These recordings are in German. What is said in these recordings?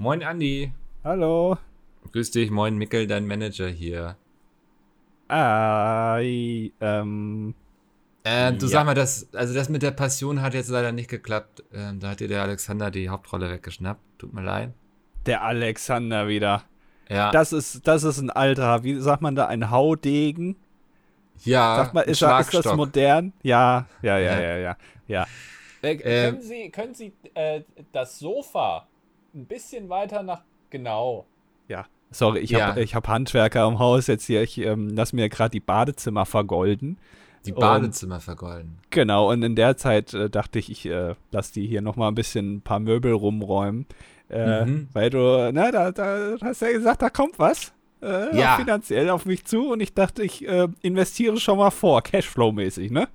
Moin Andi. Hallo. Grüß dich, moin Mickel, dein Manager hier. Ei, ähm. Äh, du Ja. sag mal, das, also das mit der Passion hat jetzt leider nicht geklappt. Ähm, da hat dir der Alexander die Hauptrolle weggeschnappt. Tut mir leid. Der Alexander wieder. Ja, Das ist, das ist ein alter, wie sagt man da, ein Haudegen? ja Sag mal, ist, er- ist das modern? Ja, ja, ja, Ja. ja, ja. ja. Äh, Ähm. können Sie, können Sie äh, das Sofa ein bisschen weiter nach. Genau. Ja. Sorry, ich Ja. habe ich hab Handwerker im Haus jetzt hier. Ich ähm, lass mir gerade die Badezimmer vergolden. Die Und- Badezimmer vergolden. Genau, und in der Zeit äh, dachte ich, ich äh, lass die hier nochmal ein bisschen ein paar Möbel rumräumen. Äh, Mhm. Weil du, na, da, da hast du ja gesagt, da kommt was. Äh, Ja. Finanziell auf mich zu und ich dachte, ich äh, investiere schon mal vor, Cashflow-mäßig, ne?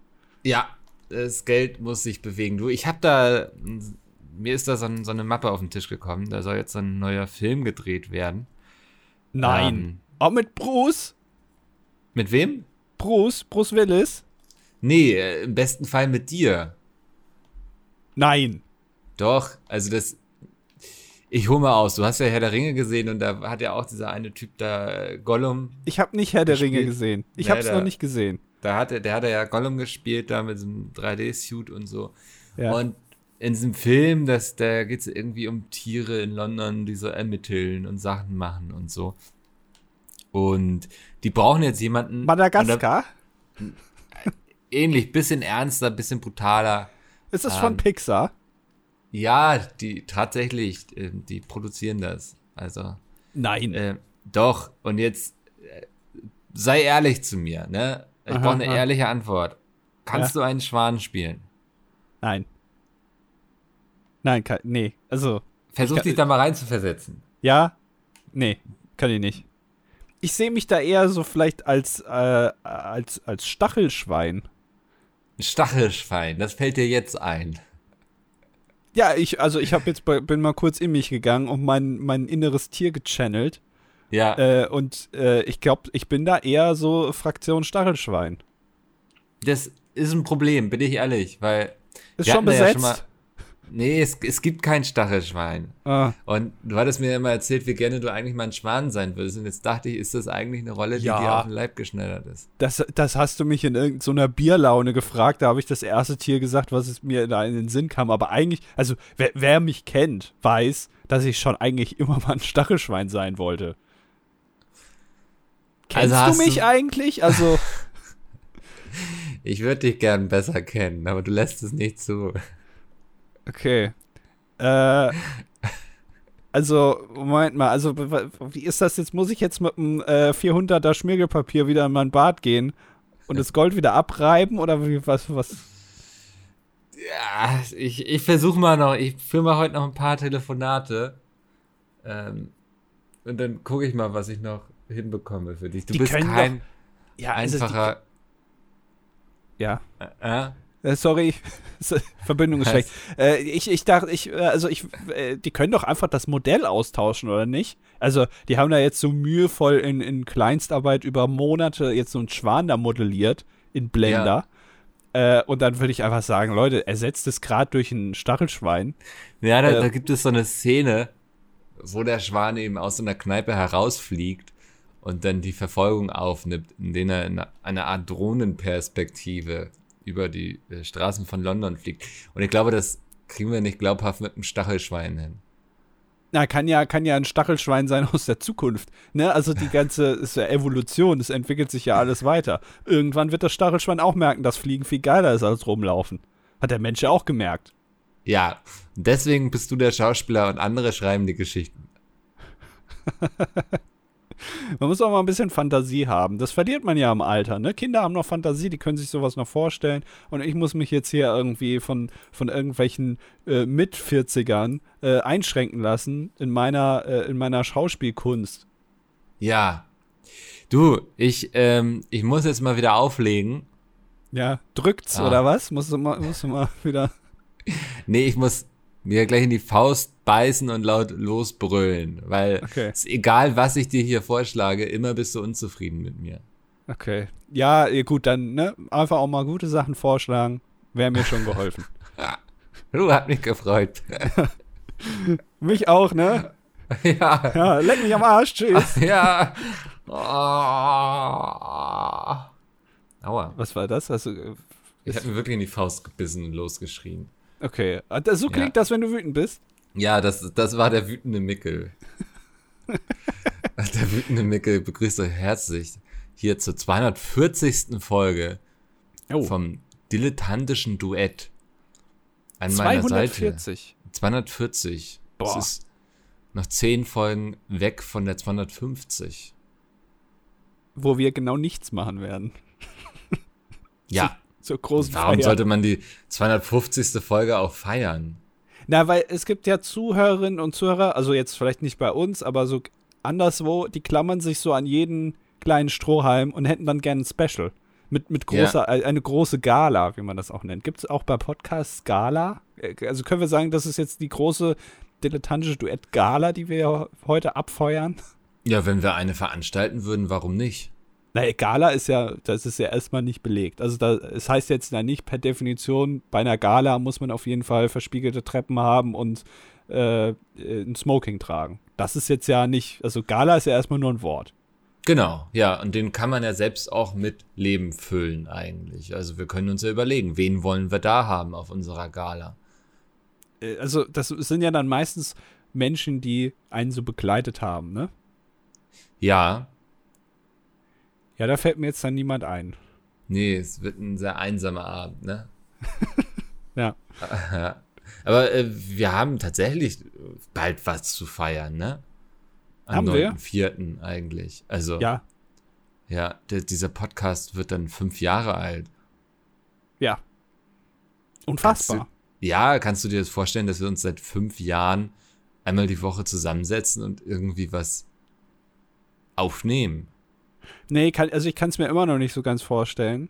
Ja, das Geld muss sich bewegen. Du, ich hab da, mir ist da so, ein, so eine Mappe auf den Tisch gekommen. Da soll jetzt so ein neuer Film gedreht werden. Nein. Ähm, Auch mit Bruce? mit wem? Bruce? Bruce Willis? Nee, äh, im besten Fall mit dir. Nein. Doch, also das. Ich hol mal aus. Du hast ja Herr der Ringe gesehen und da hat ja auch dieser eine Typ da, äh, Gollum, Ich habe nicht Herr der Gespielt. Ringe gesehen. Ich Nee, habe es noch nicht gesehen. da hat er, der hat er ja Gollum gespielt, da mit so einem 3D-Suit und so. Ja. Und in diesem Film, das, da geht es irgendwie um Tiere in London, die so ermitteln und Sachen machen und so. Und die brauchen jetzt jemanden. Madagaskar? da- Ähnlich, bisschen ernster, bisschen brutaler. Ist das von ähm, Pixar? Ja, die tatsächlich, äh, die produzieren das. Also. Nein. Äh, doch, und jetzt äh, sei ehrlich zu mir, ne? Ich brauche eine aha. ehrliche Antwort. Kannst du einen Schwan spielen? Nein. Nein, kann, nee. Also, Versuch dich da mal reinzuversetzen. Ja? Nee, kann ich nicht. Ich sehe mich da eher so vielleicht als, äh, als, als Stachelschwein. Ein Stachelschwein, das fällt dir jetzt ein. Ja, ich, also ich hab jetzt bin mal kurz in mich gegangen und mein, mein inneres Tier gechannelt. Ja, Äh, und äh, ich glaube, ich bin da eher so Fraktion Stachelschwein. das ist ein Problem, bin ich ehrlich, weil. Ist schon da ja besetzt. mal- nee, es, es gibt kein Stachelschwein. ah, Und du hattest mir immer erzählt, wie gerne du eigentlich mal ein Schwan sein würdest. Und jetzt dachte ich, ist das eigentlich eine Rolle, die Ja. dir auf den Leib geschneidert ist? das, das hast du mich in irgendeiner Bierlaune gefragt. Da habe ich das erste Tier gesagt, was es mir da in den Sinn kam. Aber eigentlich, also wer, wer mich kennt, weiß, dass ich schon eigentlich immer mal ein Stachelschwein sein wollte. Kennst Also du mich du- eigentlich? Also, Ich würde dich gern besser kennen, aber du lässt es nicht zu. Okay. Äh, also, Moment mal, also, wie ist das jetzt? Muss ich jetzt mit einem äh, 400er Schmirgelpapier wieder in mein Bad gehen und das Gold wieder abreiben? Oder wie, was, was? Ja, ich, ich versuche mal noch, ich führe mal heute noch ein paar Telefonate. Ähm, und dann gucke ich mal, was ich noch hinbekomme für dich. Du Die bist kein Ja, also einfacher. Ja. äh, Äh, sorry, Verbindung ist schlecht. Äh, ich, ich dachte, ich, äh, also ich, äh, die können doch einfach das Modell austauschen, oder nicht? Also, die haben da jetzt so mühevoll in, in Kleinstarbeit über Monate jetzt so einen Schwan da modelliert in Blender. Äh, und dann würde ich einfach sagen, Leute, ersetzt es gerade durch ein Stachelschwein. ja, da, Äh, da gibt es so eine Szene, wo der Schwan eben aus so einer Kneipe herausfliegt und dann die Verfolgung aufnimmt, indem er in einer Art Drohnenperspektive über die äh, Straßen von London fliegt. Und ich glaube, das kriegen wir nicht glaubhaft mit einem Stachelschwein hin. Na, kann ja, kann ja ein Stachelschwein sein aus der Zukunft. Ne? Also die ganze ist ja Evolution, es entwickelt sich ja alles weiter. Irgendwann wird das Stachelschwein auch merken, dass Fliegen viel geiler ist als rumlaufen. Hat der Mensch ja auch gemerkt. Ja, deswegen bist du der Schauspieler und andere schreiben die Geschichten. Man muss auch mal ein bisschen Fantasie haben. Das verliert man ja im Alter. Ne? Kinder haben noch Fantasie, die können sich sowas noch vorstellen. Und ich muss mich jetzt hier irgendwie von, von irgendwelchen äh, Mit-40ern äh, einschränken lassen in meiner, äh, in meiner Schauspielkunst. Ja. Du, ich, ähm, ich muss jetzt mal wieder auflegen. Ja, drückt's Ah. oder was? Musst du mal, musst du mal wieder. Nee, ich muss mir gleich in die Faust beißen und laut losbrüllen, weil Okay. es ist egal, was ich dir hier vorschlage, immer bist du unzufrieden mit mir. Okay. Ja, gut, dann ne, einfach auch mal gute Sachen vorschlagen. Wäre mir schon geholfen. Du, hat mich gefreut. Mich auch, ne? ja. Ja, leck mich am Arsch, tschüss. ja. Oh. Aua. Was war das? Also, äh, Ich habe mir wirklich in die Faust gebissen und losgeschrien. Okay. Ah, So klingt Ja. das, wenn du wütend bist. Ja, das, das war der wütende Mickel. der wütende Mickel begrüßt euch herzlich hier zur 240. Folge Oh, vom dilettantischen Duett. An meiner Seite. 240. 240. Boah. Das ist noch 10 Folgen weg von der 250. Wo wir genau nichts machen werden. Ja, Zur großen warum Feier. sollte man die 250. Folge auch feiern? Na, weil es gibt ja Zuhörerinnen und Zuhörer, also jetzt vielleicht nicht bei uns, aber so anderswo, die klammern sich so an jeden kleinen Strohhalm und hätten dann gerne ein Special. Mit, mit großer, äh, eine große Gala, wie man das auch nennt. Gibt es auch bei Podcasts Gala? Äh, Also können wir sagen, das ist jetzt die große dilettantische Duett-Gala, die wir heute abfeuern? Ja, wenn wir eine veranstalten würden, warum nicht? Na, Gala ist ja, das ist ja erstmal nicht belegt. Also da, es heißt jetzt ja nicht per Definition, bei einer Gala muss man auf jeden Fall verspiegelte Treppen haben und äh, ein Smoking tragen. Das ist jetzt ja nicht, also Gala ist ja erstmal nur ein Wort. Genau, ja, und den kann man ja selbst auch mit Leben füllen eigentlich. Also wir können uns ja überlegen, wen wollen wir da haben auf unserer Gala? Äh, Also das sind ja dann meistens Menschen, die einen so begleitet haben, ne? Ja, Ja, da fällt mir jetzt dann niemand ein. nee, es wird ein sehr einsamer Abend, ne? Ja. Aber äh, wir haben tatsächlich bald was zu feiern, ne? Am Haben wir? 9.4. eigentlich. Also, Ja, ja, der, dieser Podcast wird dann fünf Jahre alt. ja. Unfassbar. Ja, kannst du dir das vorstellen, dass wir uns seit fünf Jahren einmal die Woche zusammensetzen und irgendwie was aufnehmen? Nee, kann, also ich kann es mir immer noch nicht so ganz vorstellen,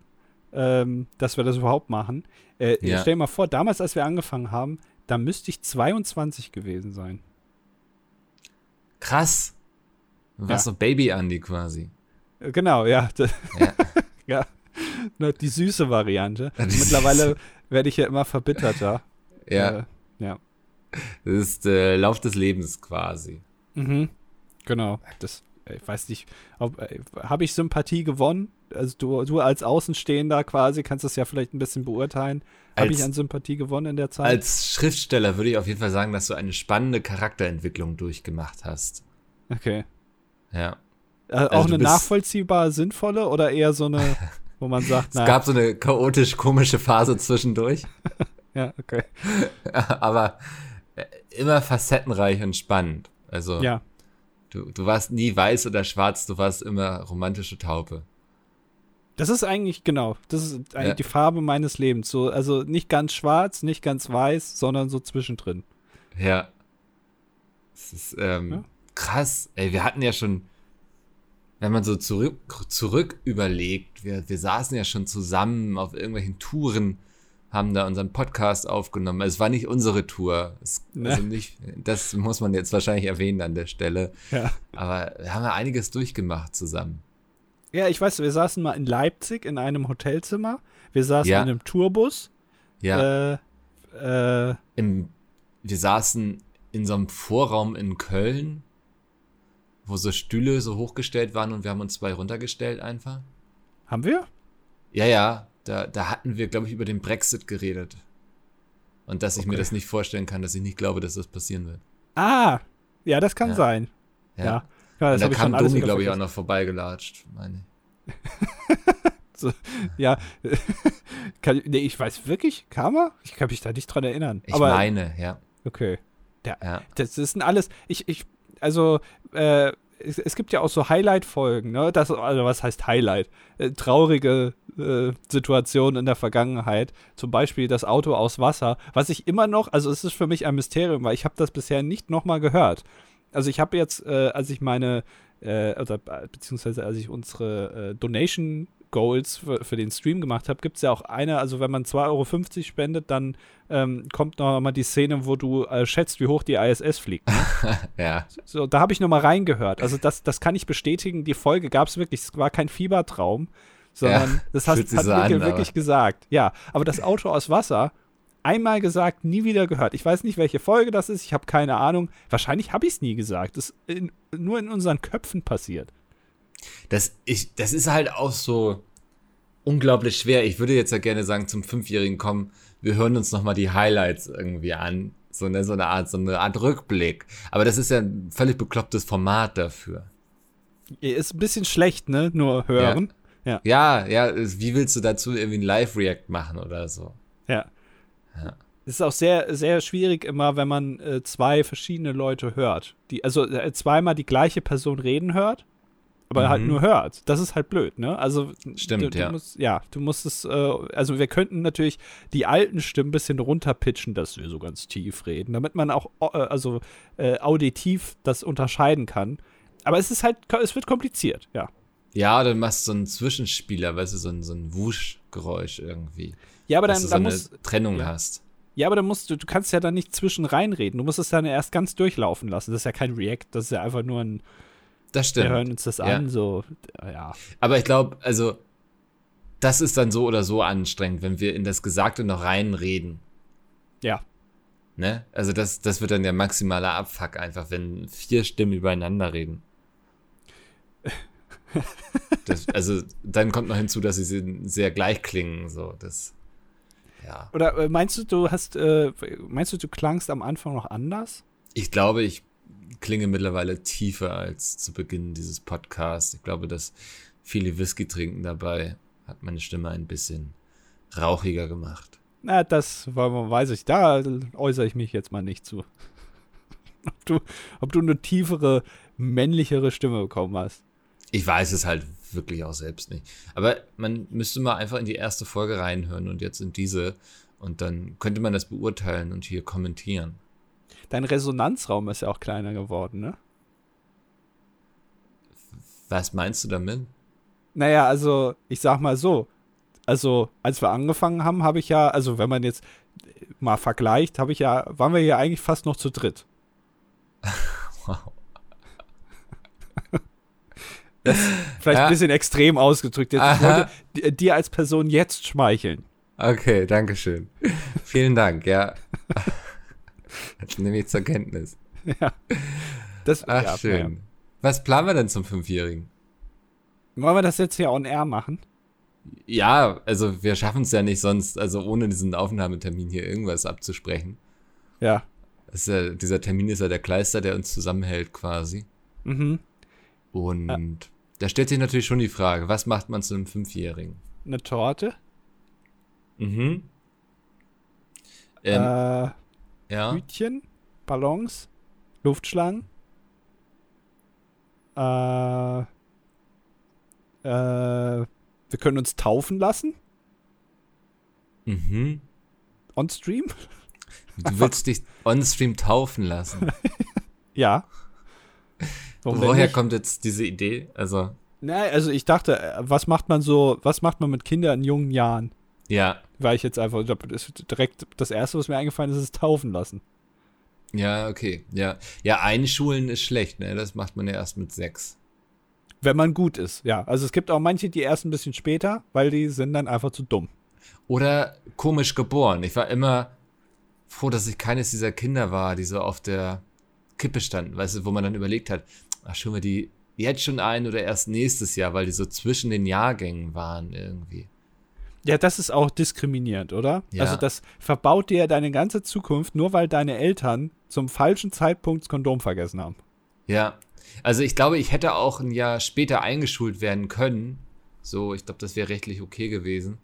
ähm, dass wir das überhaupt machen. Äh, Ja. Stell dir mal vor, damals, als wir angefangen haben, da müsste ich 22 gewesen sein. Krass. Warst Ja. so Baby Andy quasi. Äh, Genau, ja. Ja. ja. Na, Die süße Variante. Die Mittlerweile werde ich ja immer verbitterter. Ja, Äh, ja. das ist äh, Lauf des Lebens quasi. Mhm. Genau. Das, ich weiß nicht, äh, habe ich Sympathie gewonnen? Also du, du als Außenstehender quasi kannst das ja vielleicht ein bisschen beurteilen. Habe ich an Sympathie gewonnen in der Zeit? Als Schriftsteller würde ich auf jeden Fall sagen, dass du eine spannende Charakterentwicklung durchgemacht hast. okay. Ja. Auch Also du eine nachvollziehbar sinnvolle oder eher so eine, wo man sagt, Es na, gab so eine chaotisch komische Phase zwischendurch, ja, okay. aber äh, immer facettenreich und spannend. Also Ja, du, du warst nie weiß oder schwarz, du warst immer romantische Taupe. das ist eigentlich, genau, das ist eigentlich Ja. die Farbe meines Lebens. So, also nicht ganz schwarz, nicht ganz weiß, sondern so zwischendrin. Ja. Das ist ähm, Ja. krass. Ey, wir hatten ja schon, wenn man so zurück, zurück überlegt, wir, wir saßen ja schon zusammen auf irgendwelchen Touren, haben da unseren Podcast aufgenommen. Es war nicht unsere Tour. Es, Ne. also nicht, das muss man jetzt wahrscheinlich erwähnen an der Stelle. Ja. Aber wir haben ja einiges durchgemacht zusammen. Ja, ich weiß, wir saßen mal in Leipzig in einem Hotelzimmer. Wir saßen Ja. in einem Tourbus. Ja. Äh, äh, Im, wir saßen in so einem Vorraum in Köln, wo so Stühle so hochgestellt waren und wir haben uns zwei runtergestellt einfach. haben wir? Ja, ja, da, da hatten wir, glaube ich, über den Brexit geredet. Und dass ich mir Okay. das nicht vorstellen kann, dass ich nicht glaube, dass das passieren wird. Ah, ja, das kann Ja. sein. Ja. Ja, das und da ich kam Domi, glaube ich, auch noch vorbeigelatscht. Meine. Ja, kann, nee, ich weiß wirklich, kam er? Ich kann mich da nicht dran erinnern. Ich Aber meine, ja. okay. ja. Das ist alles, ich, ich, also, äh, es, es gibt ja auch so Highlight-Folgen, ne? Das, also was heißt Highlight? Äh, traurige äh, Situationen in der Vergangenheit. Zum Beispiel das Auto aus Wasser, was ich immer noch, also es ist für mich ein Mysterium, weil ich habe das bisher nicht nochmal gehört. Also ich habe jetzt, äh, als ich meine, äh, oder beziehungsweise als ich unsere äh, Donation Goals für, für den Stream gemacht habe, gibt es ja auch eine, also wenn man 2,50 Euro spendet, dann ähm, kommt noch mal die Szene, wo du äh, schätzt, wie hoch die ISS fliegt. Ne? Ja. So, da habe ich noch mal reingehört. Also das, das kann ich bestätigen. Die Folge gab es wirklich. Es war kein Fiebertraum, sondern Ja, das hat, hat an, aber- wirklich gesagt. Ja, aber das Auto aus Wasser, Einmal gesagt, nie wieder gehört. Ich weiß nicht, welche Folge das ist, ich habe keine Ahnung. Wahrscheinlich habe ich es nie gesagt. Das ist in, nur in unseren Köpfen passiert. Das, ich, das ist halt auch so unglaublich schwer. Ich würde jetzt ja gerne sagen, zum Fünfjährigen kommen, wir hören uns nochmal die Highlights irgendwie an. So eine, so eine Art, so eine Art Rückblick. Aber das ist ja ein völlig beklopptes Format dafür. Ist ein bisschen schlecht, ne? Nur hören. Ja, ja, ja wie willst du dazu irgendwie ein Live-React machen oder so? Ja. ja. Es ist auch sehr, sehr schwierig immer, wenn man äh, zwei verschiedene Leute hört. Die, also äh, zweimal die gleiche Person reden hört aber halt mhm. halt nur hört. Das ist halt blöd, ne? Also stimmt, du, du ja. Musst, ja, du musst es, äh, also wir könnten natürlich die alten Stimmen ein bisschen runterpitchen, dass wir so ganz tief reden, damit man auch äh, also äh, auditiv das unterscheiden kann. Aber es ist halt, es wird kompliziert, ja. Ja, dann machst du so einen Zwischenspieler, weißt du, so ein, so ein Wuschgeräusch irgendwie. Ja, aber dann, du so dann musst Trennung ja. hast. Ja, aber dann musst du, du kannst ja dann nicht zwischen reinreden. Du musst es dann erst ganz durchlaufen lassen. Das ist ja kein React, das ist ja einfach nur ein, das stimmt. Wir hören uns das an, so, ja. Aber ich glaube, also, das ist dann so oder so anstrengend, wenn wir in das Gesagte noch reinreden. Ja. Ne? Also, das, das wird dann der maximale Abfuck einfach, wenn vier Stimmen übereinander reden. das, also, dann kommt noch hinzu, dass sie sehr gleich klingen, so, das. Ja. Oder äh, meinst du, du hast, äh, meinst du, du klangst am Anfang noch anders? Ich glaube, ich klinge mittlerweile tiefer als zu Beginn dieses Podcasts. Ich glaube, dass viele Whisky trinken dabei hat meine Stimme ein bisschen rauchiger gemacht. Na, das weiß ich. Da äußere ich mich jetzt mal nicht zu. ob, du, ob du eine tiefere, männlichere Stimme bekommen hast. Ich weiß es halt wirklich auch selbst nicht. Aber man müsste mal einfach in die erste Folge reinhören und jetzt in diese. Und dann könnte man das beurteilen und hier kommentieren. Dein Resonanzraum ist ja auch kleiner geworden, ne? Was meinst du damit? Naja, also, ich sag mal so. Also, als wir angefangen haben, habe ich ja, also wenn man jetzt mal vergleicht, habe ich ja, waren wir ja eigentlich fast noch zu dritt. wow. Vielleicht ja. ein bisschen extrem ausgedrückt. Jetzt, ich wollte dir als Person jetzt schmeicheln. Okay, danke schön. Vielen Dank, ja. Das nehme ich zur Kenntnis. Ja. Das, Ach, ja, schön. Ja. Was planen wir denn zum Fünfjährigen? Wollen wir das jetzt hier on air machen? Ja, also wir schaffen es ja nicht sonst, also ohne diesen Aufnahmetermin hier irgendwas abzusprechen. Ja. ja dieser Termin ist ja der Kleister, der uns zusammenhält quasi. Mhm. Und ja. da stellt sich natürlich schon die Frage, was macht man zu einem Fünfjährigen? Eine Torte? Mhm. Ähm, äh, ja. Hütchen, Ballons, Luftschlangen. Äh, äh, wir können uns taufen lassen. Mhm. On Stream? Du willst dich on Stream taufen lassen. ja. Warum Woher kommt jetzt diese Idee? Also. Nein, also ich dachte, äh, was macht man so, was macht man mit Kindern in jungen Jahren? Ja. Weil ich jetzt einfach, das ist direkt das erste, was mir eingefallen ist, ist taufen lassen. Ja, okay. Ja. Ja, einschulen ist schlecht, ne? Das macht man ja erst mit sechs. Wenn man gut ist, ja. Also es gibt auch manche, die erst ein bisschen später, weil die sind dann einfach zu dumm. Oder komisch geboren. Ich war immer froh, dass ich keines dieser Kinder war, die so auf der Kippe standen, weißt du, wo man dann überlegt hat, ach, schauen wir die jetzt schon ein oder erst nächstes Jahr, weil die so zwischen den Jahrgängen waren irgendwie. Ja, das ist auch diskriminierend, oder? Ja. Also das verbaut dir deine ganze Zukunft, nur weil deine Eltern zum falschen Zeitpunkt das Kondom vergessen haben. Ja, also ich glaube, ich hätte auch ein Jahr später eingeschult werden können. So, ich glaube, das wäre rechtlich okay gewesen.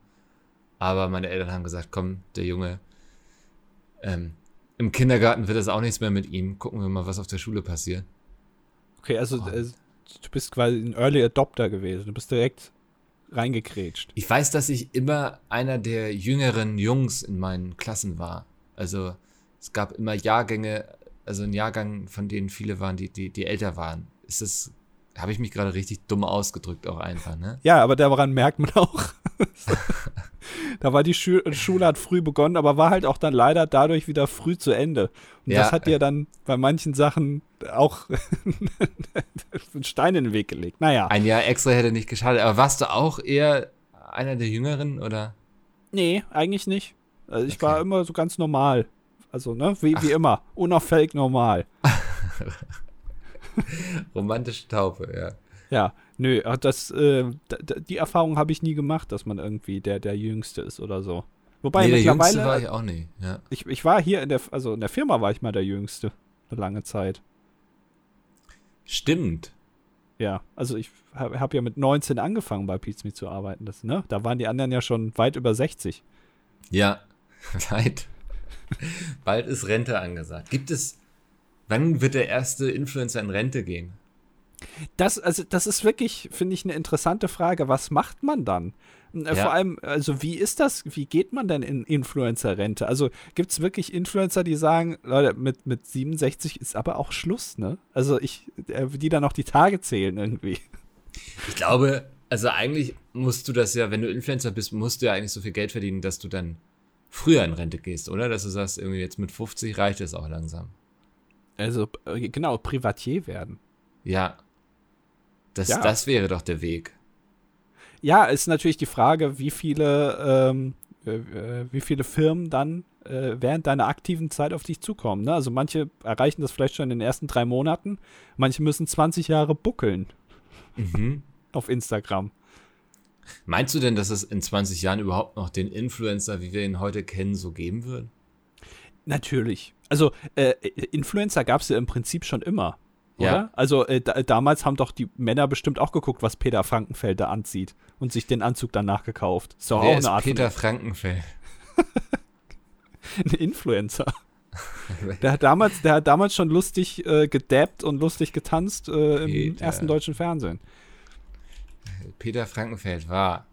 Aber meine Eltern haben gesagt, komm, der Junge, ähm, im Kindergarten wird das auch nichts mehr mit ihm. Gucken wir mal, was auf der Schule passiert. Okay, also oh. äh, du bist quasi ein Early Adopter gewesen. Du bist direkt reingekrätscht. Ich weiß, dass ich immer einer der jüngeren Jungs in meinen Klassen war. Also es gab immer Jahrgänge, also ein Jahrgang, von denen viele waren, die, die, die älter waren. Ist das, habe ich mich gerade richtig dumm ausgedrückt auch einfach, ne? Ja, aber daran merkt man auch. da war die Schu Schule hat früh begonnen, aber war halt auch dann leider dadurch wieder früh zu Ende. Und ja. das hat dir dann bei manchen Sachen auch einen Stein in den Weg gelegt. Naja. Ein Jahr extra hätte nicht geschadet. Aber warst du auch eher einer der Jüngeren, oder? Nee, eigentlich nicht. Also ich Okay. war immer so ganz normal. Also, ne, wie, wie immer. Unauffällig normal. Romantische Taufe, ja. Ja, nö, äh, das, äh, die Erfahrung habe ich nie gemacht, dass man irgendwie der, der Jüngste ist oder so. Wobei nee, der Jüngste mittlerweile, war ich auch nie. Ja. ich, ich war hier in der, also in der Firma war ich mal der Jüngste. Eine lange Zeit. Stimmt. Ja, also ich habe hab ja mit 19 angefangen bei Pizza zu arbeiten. Das, ne? Da waren die anderen ja schon weit über 60. Ja, leid. Bald ist Rente angesagt. Gibt es, wann wird der erste Influencer in Rente gehen? Das, also, das ist wirklich, finde ich, eine interessante Frage. Was macht man dann? Äh, Ja. Vor allem, also wie ist das, wie geht man denn in Influencer-Rente? Also gibt es wirklich Influencer, die sagen, Leute, mit, mit 67 ist aber auch Schluss, ne? Also ich, äh, die dann noch die Tage zählen irgendwie. Ich glaube, also eigentlich musst du das ja, wenn du Influencer bist, musst du ja eigentlich so viel Geld verdienen, dass du dann früher in Rente gehst, oder? Dass du sagst, irgendwie jetzt mit 50 reicht es auch langsam. Also, äh, genau, Privatier werden. Ja. Das, Ja. das wäre doch der Weg. Ja, ist natürlich die Frage, wie viele, ähm, äh, äh, wie viele Firmen dann äh, während deiner aktiven Zeit auf dich zukommen. Ne? Also manche erreichen das vielleicht schon in den ersten drei Monaten, manche müssen 20 Jahre buckeln Mhm. auf Instagram. Meinst du denn, dass es in 20 Jahren überhaupt noch den Influencer, wie wir ihn heute kennen, so geben wird? Natürlich. Also äh, Influencer gab es ja im Prinzip schon immer. Oder? Ja. Also äh, da, damals haben doch die Männer bestimmt auch geguckt, was Peter Frankenfeld da anzieht und sich den Anzug danach gekauft. Ist doch Wer auch eine Art Peter Frankenfeld? ein Influencer. Der hat damals, der hat damals schon lustig äh, gedabbt und lustig getanzt äh, im Peter. ersten deutschen Fernsehen. Peter Frankenfeld war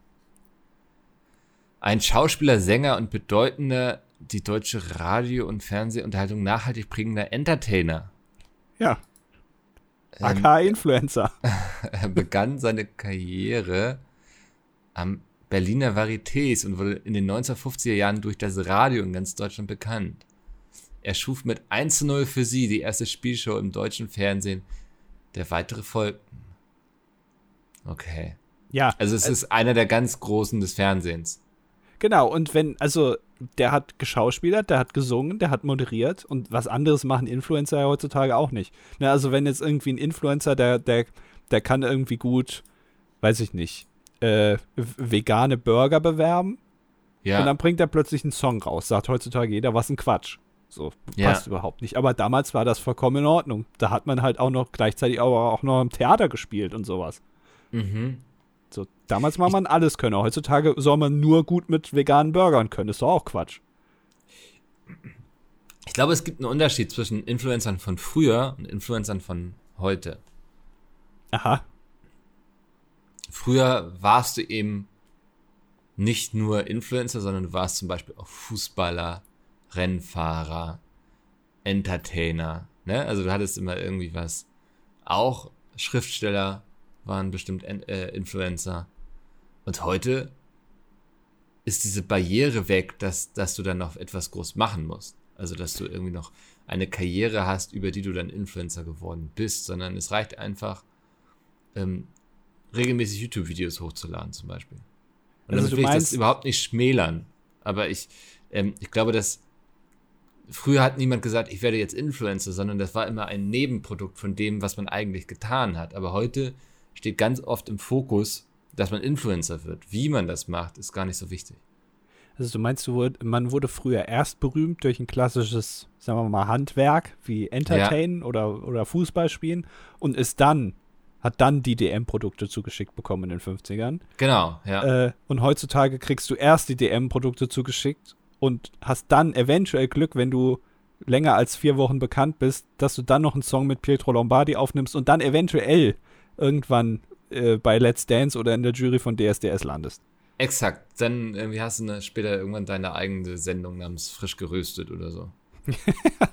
ein Schauspieler, Sänger und bedeutender die deutsche Radio- und Fernsehunterhaltung nachhaltig prägender Entertainer. Ja, AK Influencer. er begann seine Karriere am Berliner Varietés und wurde in den 1950er Jahren durch das Radio in ganz Deutschland bekannt. Er schuf mit 1 zu 0 für sie die erste Spielshow im deutschen Fernsehen, der weitere folgten. Okay. Ja, Also es ist einer der ganz Großen des Fernsehens. genau. Und wenn, also der hat geschauspielert, der hat gesungen, der hat moderiert und was anderes machen Influencer ja heutzutage auch nicht. Ne, also wenn jetzt irgendwie ein Influencer, der, der, der kann irgendwie gut, weiß ich nicht, äh, vegane Burger bewerben Ja. und dann bringt er plötzlich einen Song raus. Sagt heutzutage jeder, was ein Quatsch. So, Ja. passt überhaupt nicht. Aber damals war das vollkommen in Ordnung. Da hat man halt auch noch gleichzeitig aber auch noch im Theater gespielt und sowas. mhm. So, damals war man alles können. Heutzutage soll man nur gut mit veganen Burgern können. Ist doch auch Quatsch. Ich glaube, es gibt einen Unterschied zwischen Influencern von früher und Influencern von heute. Aha. Früher warst du eben nicht nur Influencer, sondern du warst zum Beispiel auch Fußballer, Rennfahrer, Entertainer. Ne? Also du hattest immer irgendwie was. Auch Schriftsteller waren bestimmt äh, Influencer. Und heute ist diese Barriere weg, dass, dass du dann noch etwas groß machen musst. Also dass du irgendwie noch eine Karriere hast, über die du dann Influencer geworden bist, sondern es reicht einfach, ähm, regelmäßig YouTube-Videos hochzuladen zum Beispiel. Und Also damit du will ich das überhaupt nicht schmälern. Aber ich, ähm, ich glaube, dass früher hat niemand gesagt, ich werde jetzt Influencer, sondern das war immer ein Nebenprodukt von dem, was man eigentlich getan hat. Aber heute steht ganz oft im Fokus, dass man Influencer wird. Wie man das macht, ist gar nicht so wichtig. Also du meinst, du man wurde früher erst berühmt durch ein klassisches, sagen wir mal, Handwerk wie Entertainen oder, oder Fußball spielen und ist dann, hat dann die DM-Produkte zugeschickt bekommen in den 50ern. Genau, ja. Äh, und heutzutage kriegst du erst die DM-Produkte zugeschickt und hast dann eventuell Glück, wenn du länger als vier Wochen bekannt bist, dass du dann noch einen Song mit Pietro Lombardi aufnimmst und dann eventuell irgendwann äh, bei Let's Dance oder in der Jury von DSDS landest. Exakt. Dann irgendwie hast du später irgendwann deine eigene Sendung namens Frisch geröstet oder so.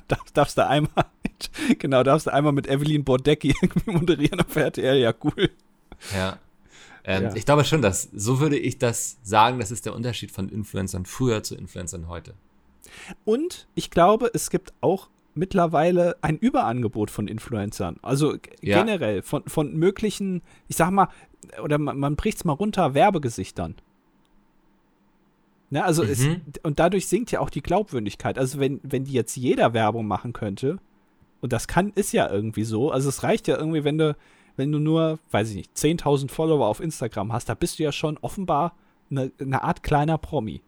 Darf, darfst du einmal, mit, genau, darfst du einmal mit Evelyn Bordecki irgendwie moderieren auf RTL, ja, cool. Ja. Ähm, Ja. Ich glaube schon, dass so würde ich das sagen, das ist der Unterschied von Influencern früher zu Influencern heute. Und ich glaube, es gibt auch mittlerweile ein Überangebot von Influencern. Also Ja. generell von, von möglichen, ich sag mal, oder man, man bricht es mal runter, Werbegesichtern. Ne, also Mhm. es, und dadurch sinkt ja auch die Glaubwürdigkeit. Also wenn, wenn die jetzt jeder Werbung machen könnte, und das kann, ist ja irgendwie so, also es reicht ja irgendwie, wenn du, wenn du nur, weiß ich nicht, 10.000 Follower auf Instagram hast, da bist du ja schon offenbar eine, eine Art kleiner Promi.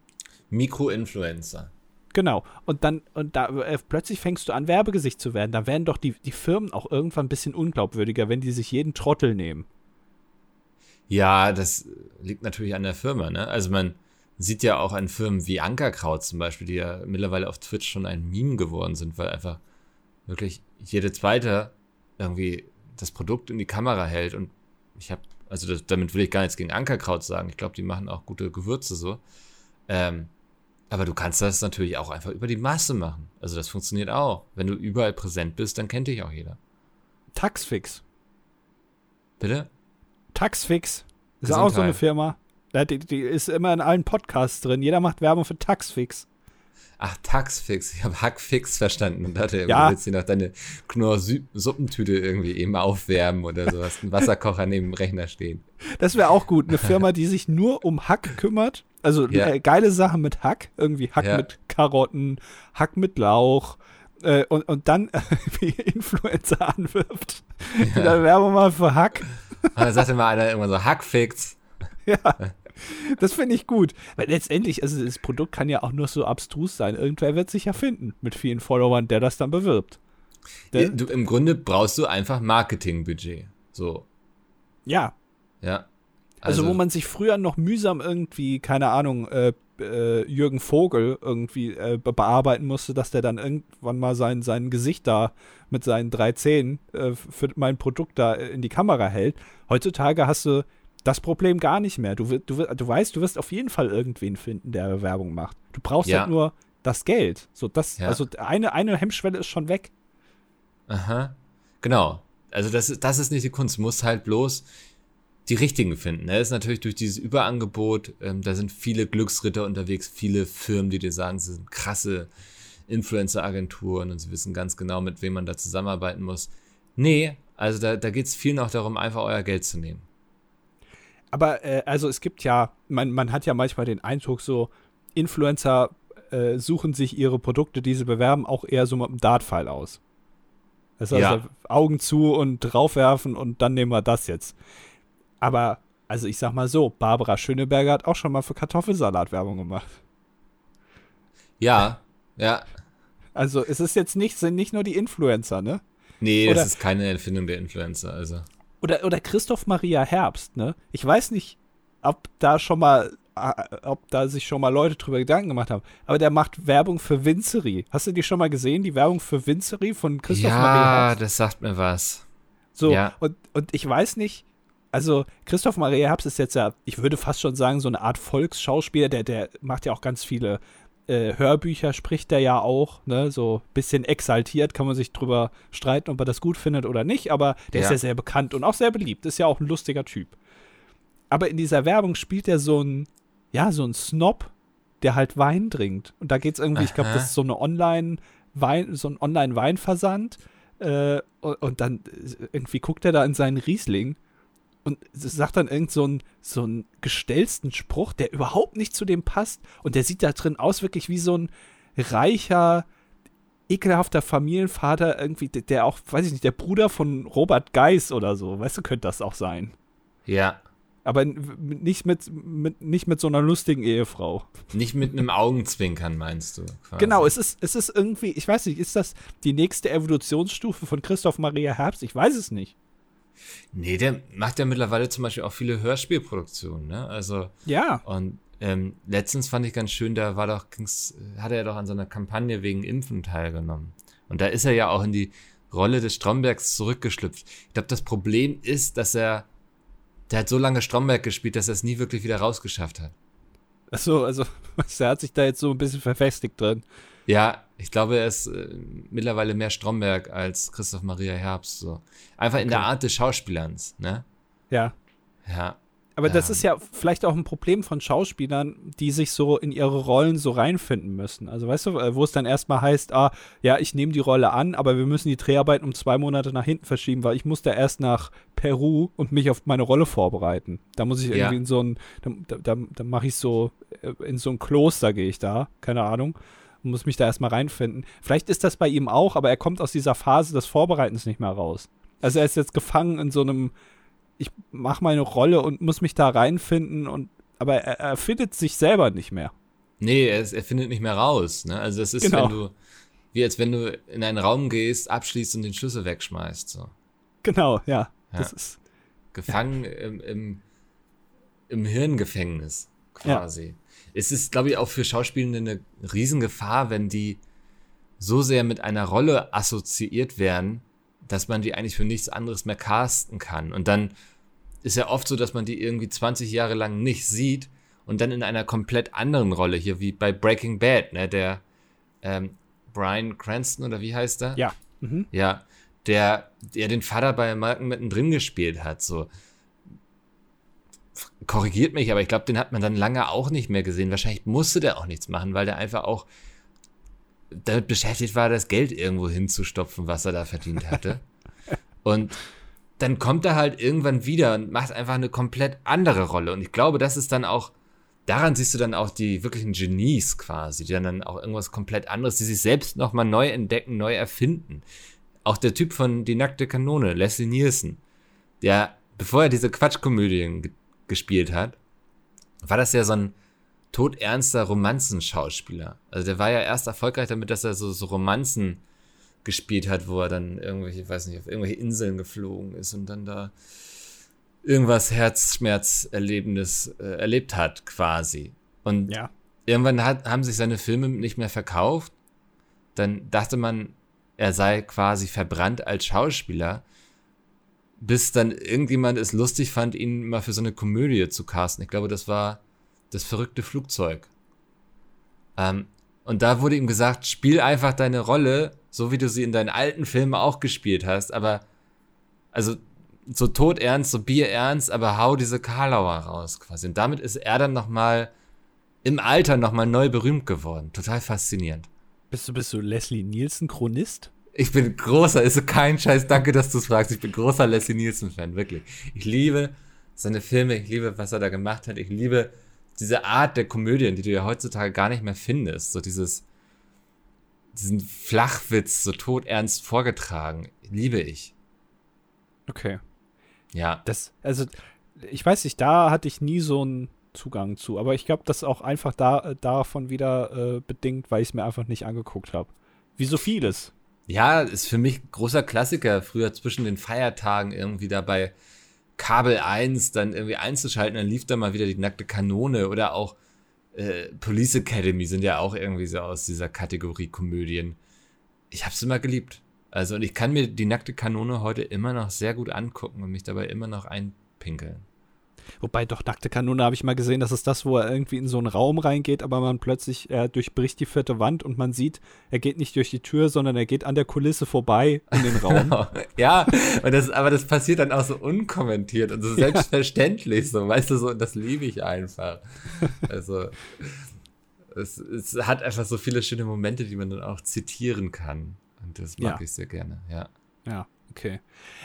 Mikroinfluencer. Genau. Und dann, und da äh, plötzlich fängst du an, Werbegesicht zu werden. Da werden doch die, die Firmen auch irgendwann ein bisschen unglaubwürdiger, wenn die sich jeden Trottel nehmen. Ja, das liegt natürlich an der Firma, ne? Also man sieht ja auch an Firmen wie Ankerkraut zum Beispiel, die ja mittlerweile auf Twitch schon ein Meme geworden sind, weil einfach wirklich jede zweite irgendwie das Produkt in die Kamera hält und ich habe, also das, damit will ich gar nichts gegen Ankerkraut sagen. Ich glaube, die machen auch gute Gewürze so. Ähm, aber du kannst das natürlich auch einfach über die Masse machen. Also das funktioniert auch. Wenn du überall präsent bist, dann kennt dich auch jeder. Taxfix. Bitte? Taxfix. Ist auch so eine Firma. Die, die ist immer in allen Podcasts drin. Jeder macht Werbung für Taxfix. Ach, Taxfix. Ich habe Hackfix verstanden und dachte, Ja. du willst dir noch deine Knorr-Suppentüte irgendwie eben aufwärmen oder so. Hast einen Wasserkocher neben dem Rechner stehen. Das wäre auch gut. Eine Firma, die sich nur um Hack kümmert. Also Ja. äh, geile Sachen mit Hack. Irgendwie Hack Ja. mit Karotten, Hack mit Lauch. Äh, und, und dann wie Influencer anwirft. Ja. Dann Werbung mal für Hack. Und dann sagte mal einer irgendwann so, Hackfix. Ja. Das finde ich gut. Weil letztendlich, also das Produkt kann ja auch nur so abstrus sein. Irgendwer wird sich ja finden mit vielen Followern, der das dann bewirbt. Der, Du, Im Grunde brauchst du einfach Marketingbudget. So, ja, ja. Also, wo man sich früher noch mühsam irgendwie, keine Ahnung, äh, äh, Jürgen Vogel irgendwie äh, be- bearbeiten musste, dass der dann irgendwann mal sein, sein Gesicht da mit seinen drei Zähnen äh, für mein Produkt da in die Kamera hält. Heutzutage hast du das Problem gar nicht mehr. Du, du, du weißt, du wirst auf jeden Fall irgendwen finden, der Werbung macht. Du brauchst Ja. halt nur das Geld. So, das, Ja. Also eine, eine Hemmschwelle ist schon weg. Aha. Genau. Also das ist, das ist nicht die Kunst. Du musst halt bloß die richtigen finden. Ne? Das ist natürlich durch dieses Überangebot, ähm, da sind viele Glücksritter unterwegs, viele Firmen, die dir sagen, sie sind krasse Influencer-Agenturen und sie wissen ganz genau, mit wem man da zusammenarbeiten muss. Nee, also da, da geht es viel noch darum, einfach euer Geld zu nehmen. Aber äh, also es gibt ja, man, man hat ja manchmal den Eindruck, so Influencer äh, suchen sich ihre Produkte, die sie bewerben, auch eher so mit einem Dartpfeil aus. Das heißt, Ja. Augen zu und draufwerfen und dann nehmen wir das jetzt. Aber, also ich sag mal so, Barbara Schöneberger hat auch schon mal für Kartoffelsalat Werbung gemacht. Ja, ja. Also es ist jetzt nicht, sind nicht nur die Influencer, ne? Nee, Oder- das ist keine Erfindung der Influencer. Also. Oder, oder Christoph Maria Herbst, ne? Ich weiß nicht, ob da schon mal, äh, ob da sich schon mal Leute drüber Gedanken gemacht haben. Aber der macht Werbung für Winzery. Hast du die schon mal gesehen, die Werbung für Winzery von Christoph Maria Ja, Herbst? das sagt mir was. So, ja. und, und ich weiß nicht, also Christoph Maria Herbst ist jetzt ja, ich würde fast schon sagen, so eine Art Volksschauspieler, der, der macht ja auch ganz viele äh, Hörbücher, spricht der ja auch, ne, so bisschen exaltiert, kann man sich drüber streiten, ob er das gut findet oder nicht, aber der ist Ja. ja sehr bekannt und auch sehr beliebt, ist ja auch ein lustiger Typ. Aber in dieser Werbung spielt er so ein, ja, so ein Snob, der halt Wein trinkt. Und da geht es irgendwie, ich glaube, Aha. das ist so eine Online-Wein, so ein Online-Weinversand. Äh, und, und dann äh, irgendwie guckt er da in seinen Riesling und sagt dann irgend so einen, so einen gestelzten Spruch, der überhaupt nicht zu dem passt. Und der sieht da drin aus wirklich wie so ein reicher, ekelhafter Familienvater, irgendwie, der, auch, weiß ich nicht, der Bruder von Robert Geis oder so. Weißt du, könnte das auch sein. Ja. Aber nicht mit, mit, nicht mit so einer lustigen Ehefrau. Nicht mit einem Augenzwinkern, meinst du? quasi. Genau, es ist, es ist irgendwie, ich weiß nicht, ist das die nächste Evolutionsstufe von Christoph Maria Herbst? Ich weiß es nicht. Nee, der macht ja mittlerweile zum Beispiel auch viele Hörspielproduktionen, ne? Also, Ja. und ähm, letztens fand ich ganz schön, da war doch, ging's, hat er ja doch an so einer Kampagne wegen Impfen teilgenommen. Und da ist er ja auch in die Rolle des Strombergs zurückgeschlüpft. Ich glaube, das Problem ist, dass er, der hat so lange Stromberg gespielt, dass er es nie wirklich wieder rausgeschafft hat. Achso, also, er hat sich da jetzt so ein bisschen verfestigt drin. Ja, ich glaube, er ist äh, mittlerweile mehr Stromberg als Christoph Maria Herbst. So. Einfach in der Art des Schauspielerns, ne? Ja. Ja. Aber das ist ja vielleicht auch ein Problem von Schauspielern, die sich so in ihre Rollen so reinfinden müssen. Also weißt du, äh, wo es dann erstmal heißt, ah, ja, ich nehme die Rolle an, aber wir müssen die Dreharbeiten um zwei Monate nach hinten verschieben, weil ich muss da erst nach Peru und mich auf meine Rolle vorbereiten. Da muss ich Ja. irgendwie in so ein, da, da, da mache ich so, äh, in so ein Kloster gehe ich da, keine Ahnung. Muss mich da erstmal reinfinden. Vielleicht ist das bei ihm auch, aber er kommt aus dieser Phase des Vorbereitens nicht mehr raus. Also er ist jetzt gefangen in so einem, ich mache meine Rolle und muss mich da reinfinden und aber er, er findet sich selber nicht mehr. Nee, er, ist- er findet nicht mehr raus. Ne? Also es ist, Genau. wenn du, wie als wenn du in einen Raum gehst, abschließt und den Schlüssel wegschmeißt. So. Genau, ja. Ja. Das ist Gefangen im, im, im Hirngefängnis quasi. Es ist, glaube ich, auch für Schauspielende eine Riesengefahr, wenn die so sehr mit einer Rolle assoziiert werden, dass man die eigentlich für nichts anderes mehr casten kann. Und dann ist ja oft so, dass man die irgendwie 20 Jahre lang nicht sieht und dann in einer komplett anderen Rolle, hier wie bei Breaking Bad, ne, der ähm, Brian Cranston oder wie heißt er? ja. Mhm. Ja, der, der den Vater bei Malcolm mittendrin gespielt hat, so. Korrigiert mich, aber ich glaube, den hat man dann lange auch nicht mehr gesehen. Wahrscheinlich musste der auch nichts machen, weil der einfach auch damit beschäftigt war, das Geld irgendwo hinzustopfen, was er da verdient hatte. und dann kommt er halt irgendwann wieder und macht einfach eine komplett andere Rolle. Und ich glaube, das ist dann auch, daran siehst du dann auch die wirklichen Genies quasi, die dann auch irgendwas komplett anderes, die sich selbst nochmal neu entdecken, neu erfinden. Auch der Typ von Die nackte Kanone, Leslie Nielsen, der, bevor er diese Quatschkomödien gespielt hat, war das ja so ein todernster Romanzenschauspieler. Also der war ja erst erfolgreich damit, dass er so, so Romanzen gespielt hat, wo er dann irgendwelche, ich weiß nicht, auf irgendwelche Inseln geflogen ist und dann da irgendwas Herzschmerzerlebendes äh, erlebt hat, quasi. Und Ja. irgendwann hat, haben sich seine Filme nicht mehr verkauft. Dann dachte man, er sei quasi verbrannt als Schauspieler, bis dann irgendjemand es lustig fand, ihn mal für so eine Komödie zu casten. Ich glaube, das war das verrückte Flugzeug. Ähm, und da wurde ihm gesagt, spiel einfach deine Rolle, so wie du sie in deinen alten Filmen auch gespielt hast, aber also so todernst, so bierernst, aber hau diese Karlauer raus quasi. Und damit ist er dann nochmal im Alter nochmal neu berühmt geworden. Total faszinierend. Bist du, bist du Leslie Nielsen Chronist? Ich bin großer, ist kein Scheiß, danke, dass du es fragst. Ich bin großer Leslie Nielsen-Fan, wirklich. Ich liebe seine Filme, ich liebe, was er da gemacht hat. Ich liebe diese Art der Komödien, die du ja heutzutage gar nicht mehr findest. So dieses, diesen Flachwitz, so todernst vorgetragen. Liebe ich. Okay. Ja. Das, also, ich weiß nicht, da hatte ich nie so einen Zugang zu, aber ich glaube, das ist auch einfach da, davon wieder äh, bedingt, weil ich es mir einfach nicht angeguckt habe. Wie so vieles. Ja, ist für mich großer Klassiker, früher zwischen den Feiertagen irgendwie dabei Kabel 1 dann irgendwie einzuschalten, dann lief da mal wieder die nackte Kanone oder auch äh, Police Academy sind ja auch irgendwie so aus dieser Kategorie Komödien. Ich hab's immer geliebt. Also und ich kann mir die nackte Kanone heute immer noch sehr gut angucken und mich dabei immer noch einpinkeln. Wobei doch nackte Kanone habe ich mal gesehen, das ist das, wo er irgendwie in so einen Raum reingeht, aber man plötzlich, er durchbricht die vierte Wand und man sieht, er geht nicht durch die Tür, sondern er geht an der Kulisse vorbei in den Raum. ja, und das, aber das passiert dann auch so unkommentiert und so selbstverständlich, so, weißt du, so, und das liebe ich einfach. Also, es, es hat einfach so viele schöne Momente, die man dann auch zitieren kann. Und das mag Ja. ich sehr gerne, ja. Ja, okay.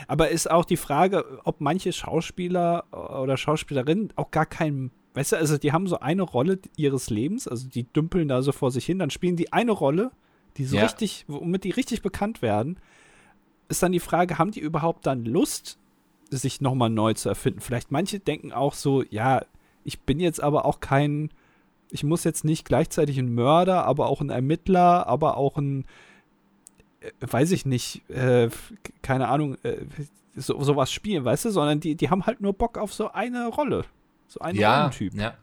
Aber ist auch die Frage, ob manche Schauspieler oder Schauspielerinnen auch gar keinen, weißt du, also die haben so eine Rolle ihres Lebens, also die dümpeln da so vor sich hin, dann spielen die eine Rolle, die so Ja. richtig, womit die richtig bekannt werden. Ist dann die Frage, haben die überhaupt dann Lust, sich nochmal neu zu erfinden? Vielleicht manche denken auch so, ja, ich bin jetzt aber auch kein, ich muss jetzt nicht gleichzeitig ein Mörder, aber auch ein Ermittler, aber auch ein äh, weiß ich nicht, äh, keine Ahnung, äh, so, sowas spielen, weißt du, sondern die, die haben halt nur Bock auf so eine Rolle. So einen Ja, Rollentyp. ja.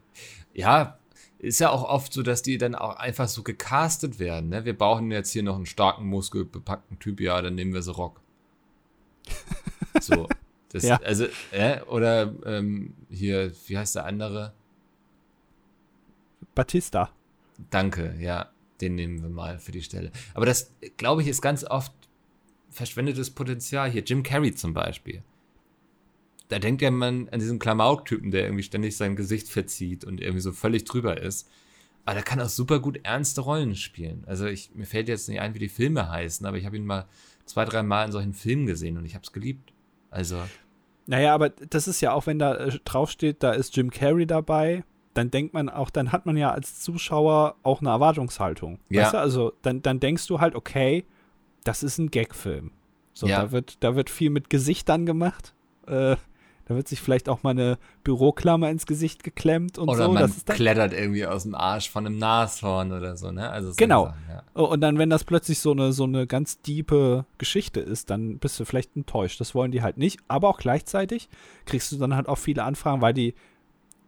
Ja, ist ja auch oft so, dass die dann auch einfach so gecastet werden. Ne? Wir brauchen jetzt hier noch einen starken, muskelbepackten Typ, ja, dann nehmen wir so Rock. So. Das, Ja. Also, äh, oder ähm, hier, wie heißt der andere? Batista. Danke, ja, den nehmen wir mal für die Stelle. Aber das, glaube ich, ist ganz oft verschwendetes Potenzial. Hier Jim Carrey zum Beispiel. da denkt ja man an diesen Klamauk-Typen, der irgendwie ständig sein Gesicht verzieht und irgendwie so völlig drüber ist. Aber der kann auch super gut ernste Rollen spielen. Also ich, mir fällt jetzt nicht ein, wie die Filme heißen, aber ich habe ihn mal zwei, drei Mal in solchen Filmen gesehen und ich habe es geliebt. Also. Naja, aber das ist ja auch, wenn da äh, draufsteht, da ist Jim Carrey dabei, dann denkt man auch, dann hat man ja als Zuschauer auch eine Erwartungshaltung. Ja. Weißt du? Also dann, dann denkst du halt, okay, das ist ein Gagfilm. So, Ja. da, wird, da wird viel mit Gesichtern gemacht. Äh, da wird sich vielleicht auch mal eine Büroklammer ins Gesicht geklemmt und Oder so. man Das ist dann, klettert irgendwie aus dem Arsch von einem Nashorn oder so, ne? Also solche Genau. Sachen, ja. Oh, und dann, wenn das plötzlich so eine, so eine ganz diepe Geschichte ist, dann bist du vielleicht enttäuscht. Das wollen die halt nicht. Aber auch gleichzeitig kriegst du dann halt auch viele Anfragen, weil die,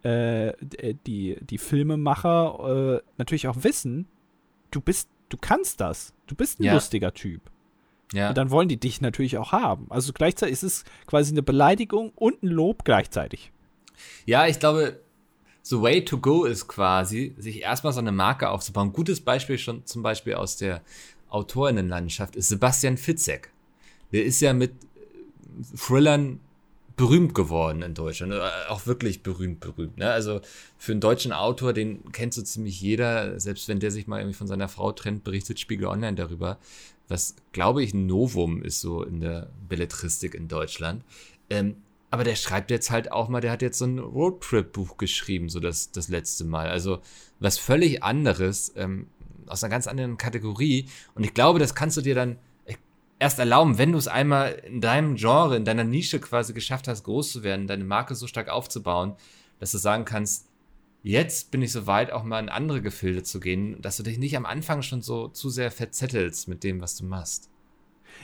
äh, d- die, die Filmemacher äh, natürlich auch wissen, du bist, du kannst das. Du bist ein Ja. lustiger Typ. ja. Und dann wollen die dich natürlich auch haben. Also gleichzeitig ist es quasi eine Beleidigung und ein Lob gleichzeitig. Ja, ich glaube, the way to go ist quasi, sich erstmal so eine Marke aufzubauen. Ein gutes Beispiel schon zum Beispiel aus der Autorinnenlandschaft ist Sebastian Fitzek. Der ist ja mit äh, Thrillern berühmt geworden in Deutschland. Äh, Auch wirklich berühmt, berühmt. Ne? Also für einen deutschen Autor, den kennt so ziemlich jeder, selbst wenn der sich mal irgendwie von seiner Frau trennt, berichtet Spiegel Online darüber. Was, glaube ich, ein Novum ist so in der Belletristik in Deutschland. Ähm, aber der schreibt jetzt halt auch mal, der hat jetzt so ein Roadtrip-Buch geschrieben, so das, das letzte Mal. Also was völlig anderes, ähm, aus einer ganz anderen Kategorie. Und ich glaube, das kannst du dir dann erst erlauben, wenn du es einmal in deinem Genre, in deiner Nische quasi geschafft hast, groß zu werden, deine Marke so stark aufzubauen, dass du sagen kannst, jetzt bin ich so weit, auch mal in andere Gefilde zu gehen, dass du dich nicht am Anfang schon so zu sehr verzettelst mit dem, was du machst.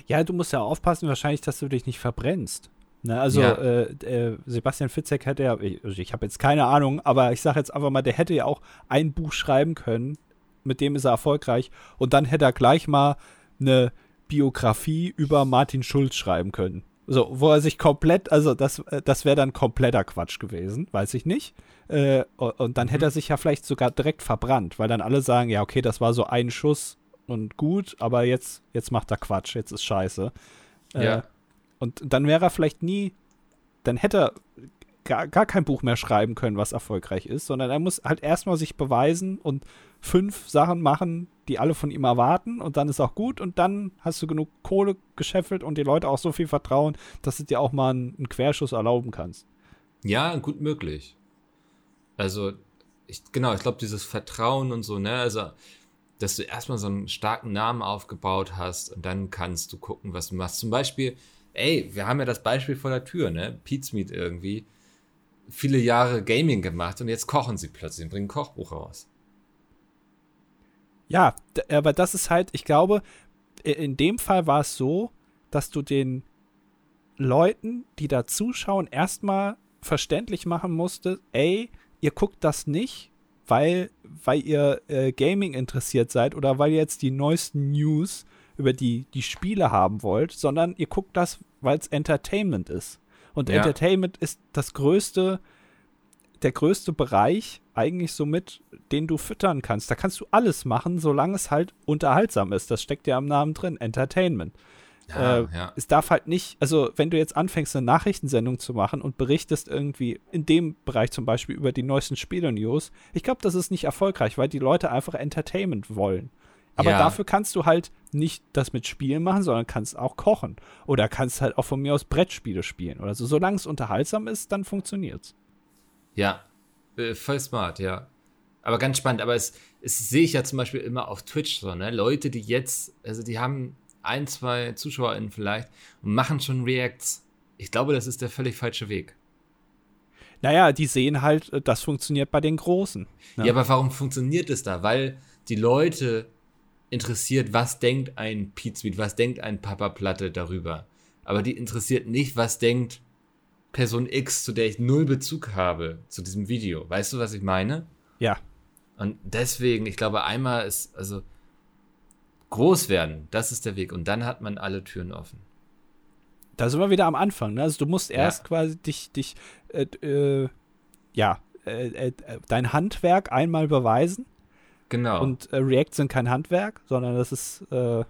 Ja, du musst ja aufpassen, wahrscheinlich, dass du dich nicht verbrennst. Ne, also Ja. äh, äh, Sebastian Fitzek hätte ja, ich, also ich habe jetzt keine Ahnung, aber ich sage jetzt einfach mal, der hätte ja auch ein Buch schreiben können, mit dem ist er erfolgreich und dann hätte er gleich mal eine Biografie über Martin Schulz schreiben können. So, wo er sich komplett, also das, äh, das wäre dann kompletter Quatsch gewesen, weiß ich nicht. Äh, und und dann hätte er sich ja vielleicht sogar direkt verbrannt, weil dann alle sagen, ja, okay, das war so ein Schuss und gut, aber jetzt, jetzt macht er Quatsch, jetzt ist scheiße. Äh, Ja. und dann wäre er vielleicht nie, dann hätte er gar, gar kein Buch mehr schreiben können, was erfolgreich ist, sondern er muss halt erstmal sich beweisen und fünf Sachen machen, die alle von ihm erwarten und dann ist auch gut und dann hast du genug Kohle gescheffelt und die Leute auch so viel vertrauen, dass du dir auch mal einen, einen Querschuss erlauben kannst. Ja, gut möglich. Also, ich, genau, ich glaube, dieses Vertrauen und so, ne, also, dass du erstmal so einen starken Namen aufgebaut hast und dann kannst du gucken, was du machst. Zum Beispiel, ey, wir haben ja das Beispiel vor der Tür, ne, Pizmeet irgendwie, viele Jahre Gaming gemacht und jetzt kochen sie plötzlich und bringen ein Kochbuch raus. Ja, aber das ist halt, ich glaube, in dem Fall war es so, dass du den Leuten, die da zuschauen, erstmal verständlich machen musste, ey, ihr guckt das nicht, weil, weil ihr äh, Gaming interessiert seid oder weil ihr jetzt die neuesten News über die, die Spiele haben wollt, sondern ihr guckt das, weil es Entertainment ist. Und Ja. Entertainment ist das größte, der größte Bereich eigentlich somit, den du füttern kannst. Da kannst du alles machen, solange es halt unterhaltsam ist. Das steckt ja am Namen drin, Entertainment. Ja, Äh, ja. Es darf halt nicht, also wenn du jetzt anfängst, eine Nachrichtensendung zu machen und berichtest irgendwie in dem Bereich zum Beispiel über die neuesten Spiele-News, ich glaube, das ist nicht erfolgreich, weil die Leute einfach Entertainment wollen. Aber Ja. dafür kannst du halt nicht das mit Spielen machen, sondern kannst auch kochen. Oder kannst halt auch von mir aus Brettspiele spielen oder so. Solange es unterhaltsam ist, dann funktioniert's. Ja, äh, voll smart, ja. Aber ganz spannend, aber es, es sehe ich ja zum Beispiel immer auf Twitch so, ne? Leute, die jetzt, also die haben ein, zwei ZuschauerInnen vielleicht und machen schon Reacts. Ich glaube, das ist der völlig falsche Weg. Naja, die sehen halt, äh, das funktioniert bei den Großen. Ja. Ja. aber warum funktioniert es da? Weil die Leute interessiert, was denkt ein Pizmeet, was denkt ein Papa Platte darüber. Aber die interessiert nicht, was denkt Person X, zu der ich null Bezug habe, zu diesem Video. Weißt du, was ich meine? Ja. Und deswegen, ich glaube, einmal ist, also groß werden, das ist der Weg. Und dann hat man alle Türen offen. Da sind wir wieder am Anfang. Ne? Also du musst Ja. erst quasi dich, dich, äh, äh, ja, äh, äh, dein Handwerk einmal beweisen. Genau. Und äh, React sind kein Handwerk, sondern das ist, äh,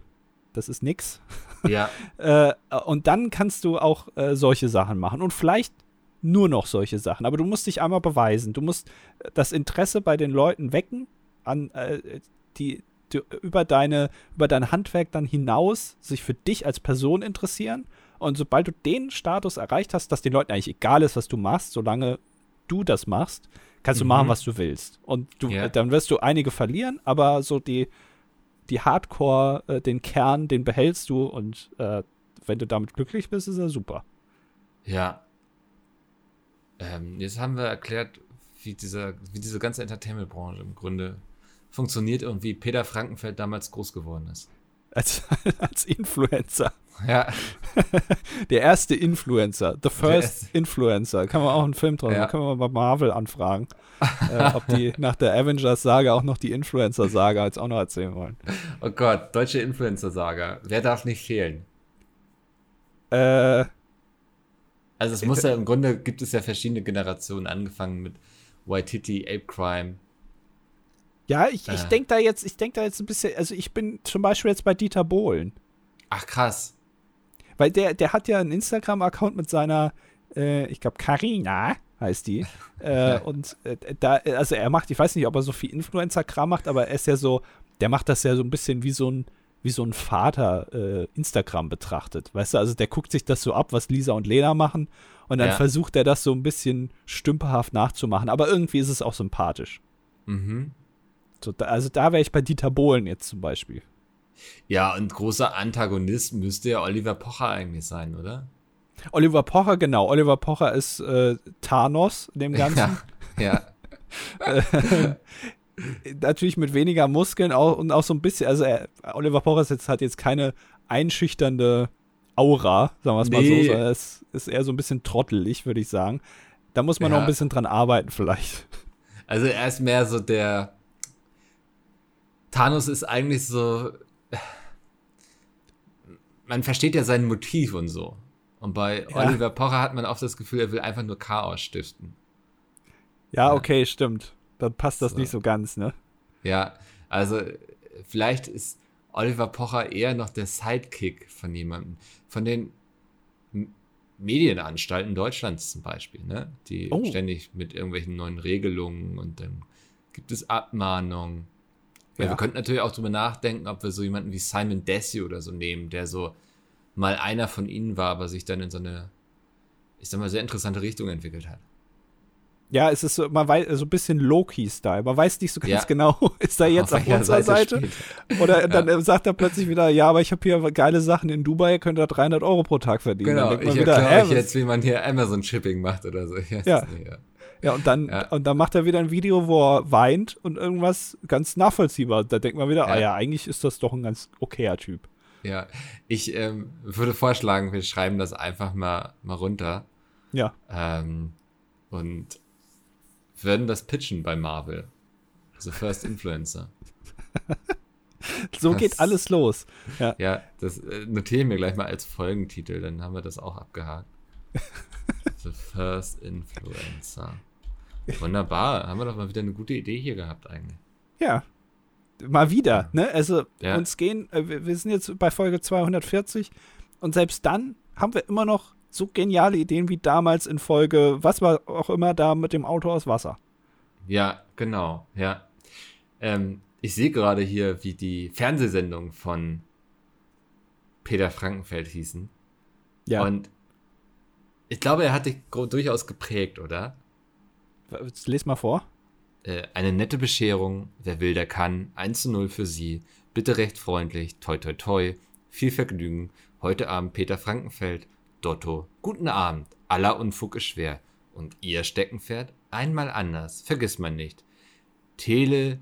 das ist nix. ja, Äh, und dann kannst du auch äh, solche Sachen machen. Und vielleicht nur noch solche Sachen. Aber du musst dich einmal beweisen. Du musst äh, das Interesse bei den Leuten wecken, an äh, die, die über deine über dein Handwerk dann hinaus sich für dich als Person interessieren. Und sobald du den Status erreicht hast, dass den Leuten eigentlich egal ist, was du machst, solange du das machst, kannst du Mhm. machen, was du willst. Und du, Ja. dann wirst du einige verlieren, aber so die, die Hardcore, äh, den Kern, den behältst du und äh, wenn du damit glücklich bist, ist er super. Ja. Ähm, jetzt haben wir erklärt, wie, dieser, wie diese ganze Entertainment-Branche im Grunde funktioniert und wie Peter Frankenfeld damals groß geworden ist. Als, als Influencer. Ja, Der erste Influencer. The First erste. Influencer. Kann man auch einen Film draus Ja. Können wir mal bei Marvel anfragen. äh, ob die nach der Avengers-Saga auch noch die Influencer-Saga jetzt auch noch erzählen wollen. oh Gott, deutsche Influencer-Saga. Wer darf nicht fehlen? Äh, Also es muss ja im Grunde gibt es ja verschiedene Generationen, angefangen mit Waititi, Ape Crime. Ja, ich, ich Äh. denke da jetzt, ich denke da jetzt ein bisschen, also ich bin zum Beispiel jetzt bei Dieter Bohlen. Ach krass. Weil der, der hat ja einen Instagram-Account mit seiner, äh, ich glaube, Carina heißt die. äh, und äh, da, also er macht, ich weiß nicht, ob er so viel Influencer-Kram macht, aber er ist ja so, der macht das ja so ein bisschen wie so ein, wie so ein Vater äh, Instagram betrachtet. Weißt du, also der guckt sich das so ab, was Lisa und Lena machen. Und dann Ja. versucht er das so ein bisschen stümperhaft nachzumachen. Aber irgendwie ist es auch sympathisch. Mhm. So, da, also da wäre ich bei Dieter Bohlen jetzt zum Beispiel. Ja, und großer Antagonist müsste ja Oliver Pocher eigentlich sein, oder? Oliver Pocher, genau. Oliver Pocher ist äh, Thanos in dem Ganzen. Ja, ja. natürlich mit weniger Muskeln auch, und auch so ein bisschen, also er, Oliver Pocher ist jetzt, hat jetzt keine einschüchternde Aura, sagen wir es mal Nee. so, sondern es ist eher so ein bisschen trottelig, würde ich sagen. Da muss man noch Ja. ein bisschen dran arbeiten vielleicht. Also er ist mehr so der. Thanos ist eigentlich so. Man versteht ja sein Motiv und so. Und bei Ja. Oliver Pocher hat man oft das Gefühl, er will einfach nur Chaos stiften. Ja, Ja. okay, stimmt. Dann passt das So. nicht so ganz, ne? Ja, also vielleicht ist Oliver Pocher eher noch der Sidekick von jemandem. Von den Medienanstalten Deutschlands zum Beispiel, ne? Die Oh. ständig mit irgendwelchen neuen Regelungen und dann gibt es Abmahnungen. Ja. Ja. Wir könnten natürlich auch drüber nachdenken, ob wir so jemanden wie Simon Desue oder so nehmen, der so mal einer von ihnen war, aber sich dann in so eine, ich sag mal, sehr interessante Richtung entwickelt hat. Ja, es ist so, man weiß, so ein bisschen Loki-Style. Man weiß nicht so ganz Ja. genau, ist er jetzt Auf auf, unserer Seite? spielt Oder dann sagt er plötzlich wieder, ja, aber ich habe hier geile Sachen in Dubai, könnt ihr 300 Euro pro Tag verdienen. Genau, Dann denkt ich man wieder, erkläre euch jetzt, wie man hier Amazon-Shipping macht oder so. Ich Ja. nicht, ja. Ja, und dann, Ja. und dann macht er wieder ein Video, wo er weint und irgendwas ganz nachvollziehbar. Da denkt man wieder, Ja. ah ja, eigentlich ist das doch ein ganz okayer Typ. Ja, ich ähm, würde vorschlagen, wir schreiben das einfach mal, mal runter Ja. ähm, und werden das pitchen bei Marvel. Also First Influencer. So Das- geht alles los. Ja. Ja, das äh, notiere ich mir gleich mal als Folgentitel, dann haben wir das auch abgehakt. The First Influencer. Wunderbar, haben wir doch mal wieder eine gute Idee hier gehabt eigentlich. Ja. Mal wieder, ne? Also Ja. uns gehen, äh, wir sind jetzt bei Folge 240 und selbst dann haben wir immer noch so geniale Ideen wie damals in Folge, was war auch immer da mit dem Auto aus Wasser. Ja, genau, ja. Ähm, ich sehe gerade hier, wie die Fernsehsendungen von Peter Frankenfeld hießen. Ja. Und ich glaube, er hat dich durchaus geprägt, oder? Jetzt les mal vor. Äh, eine nette Bescherung, wer will, der kann. 1 zu 0 für Sie. Bitte recht freundlich. Toi, toi, toi. Viel Vergnügen. Heute Abend Peter Frankenfeld. Dotto. Guten Abend. Aller Unfug ist schwer. Und Ihr Steckenpferd? Einmal anders. Vergiss man nicht. Tele.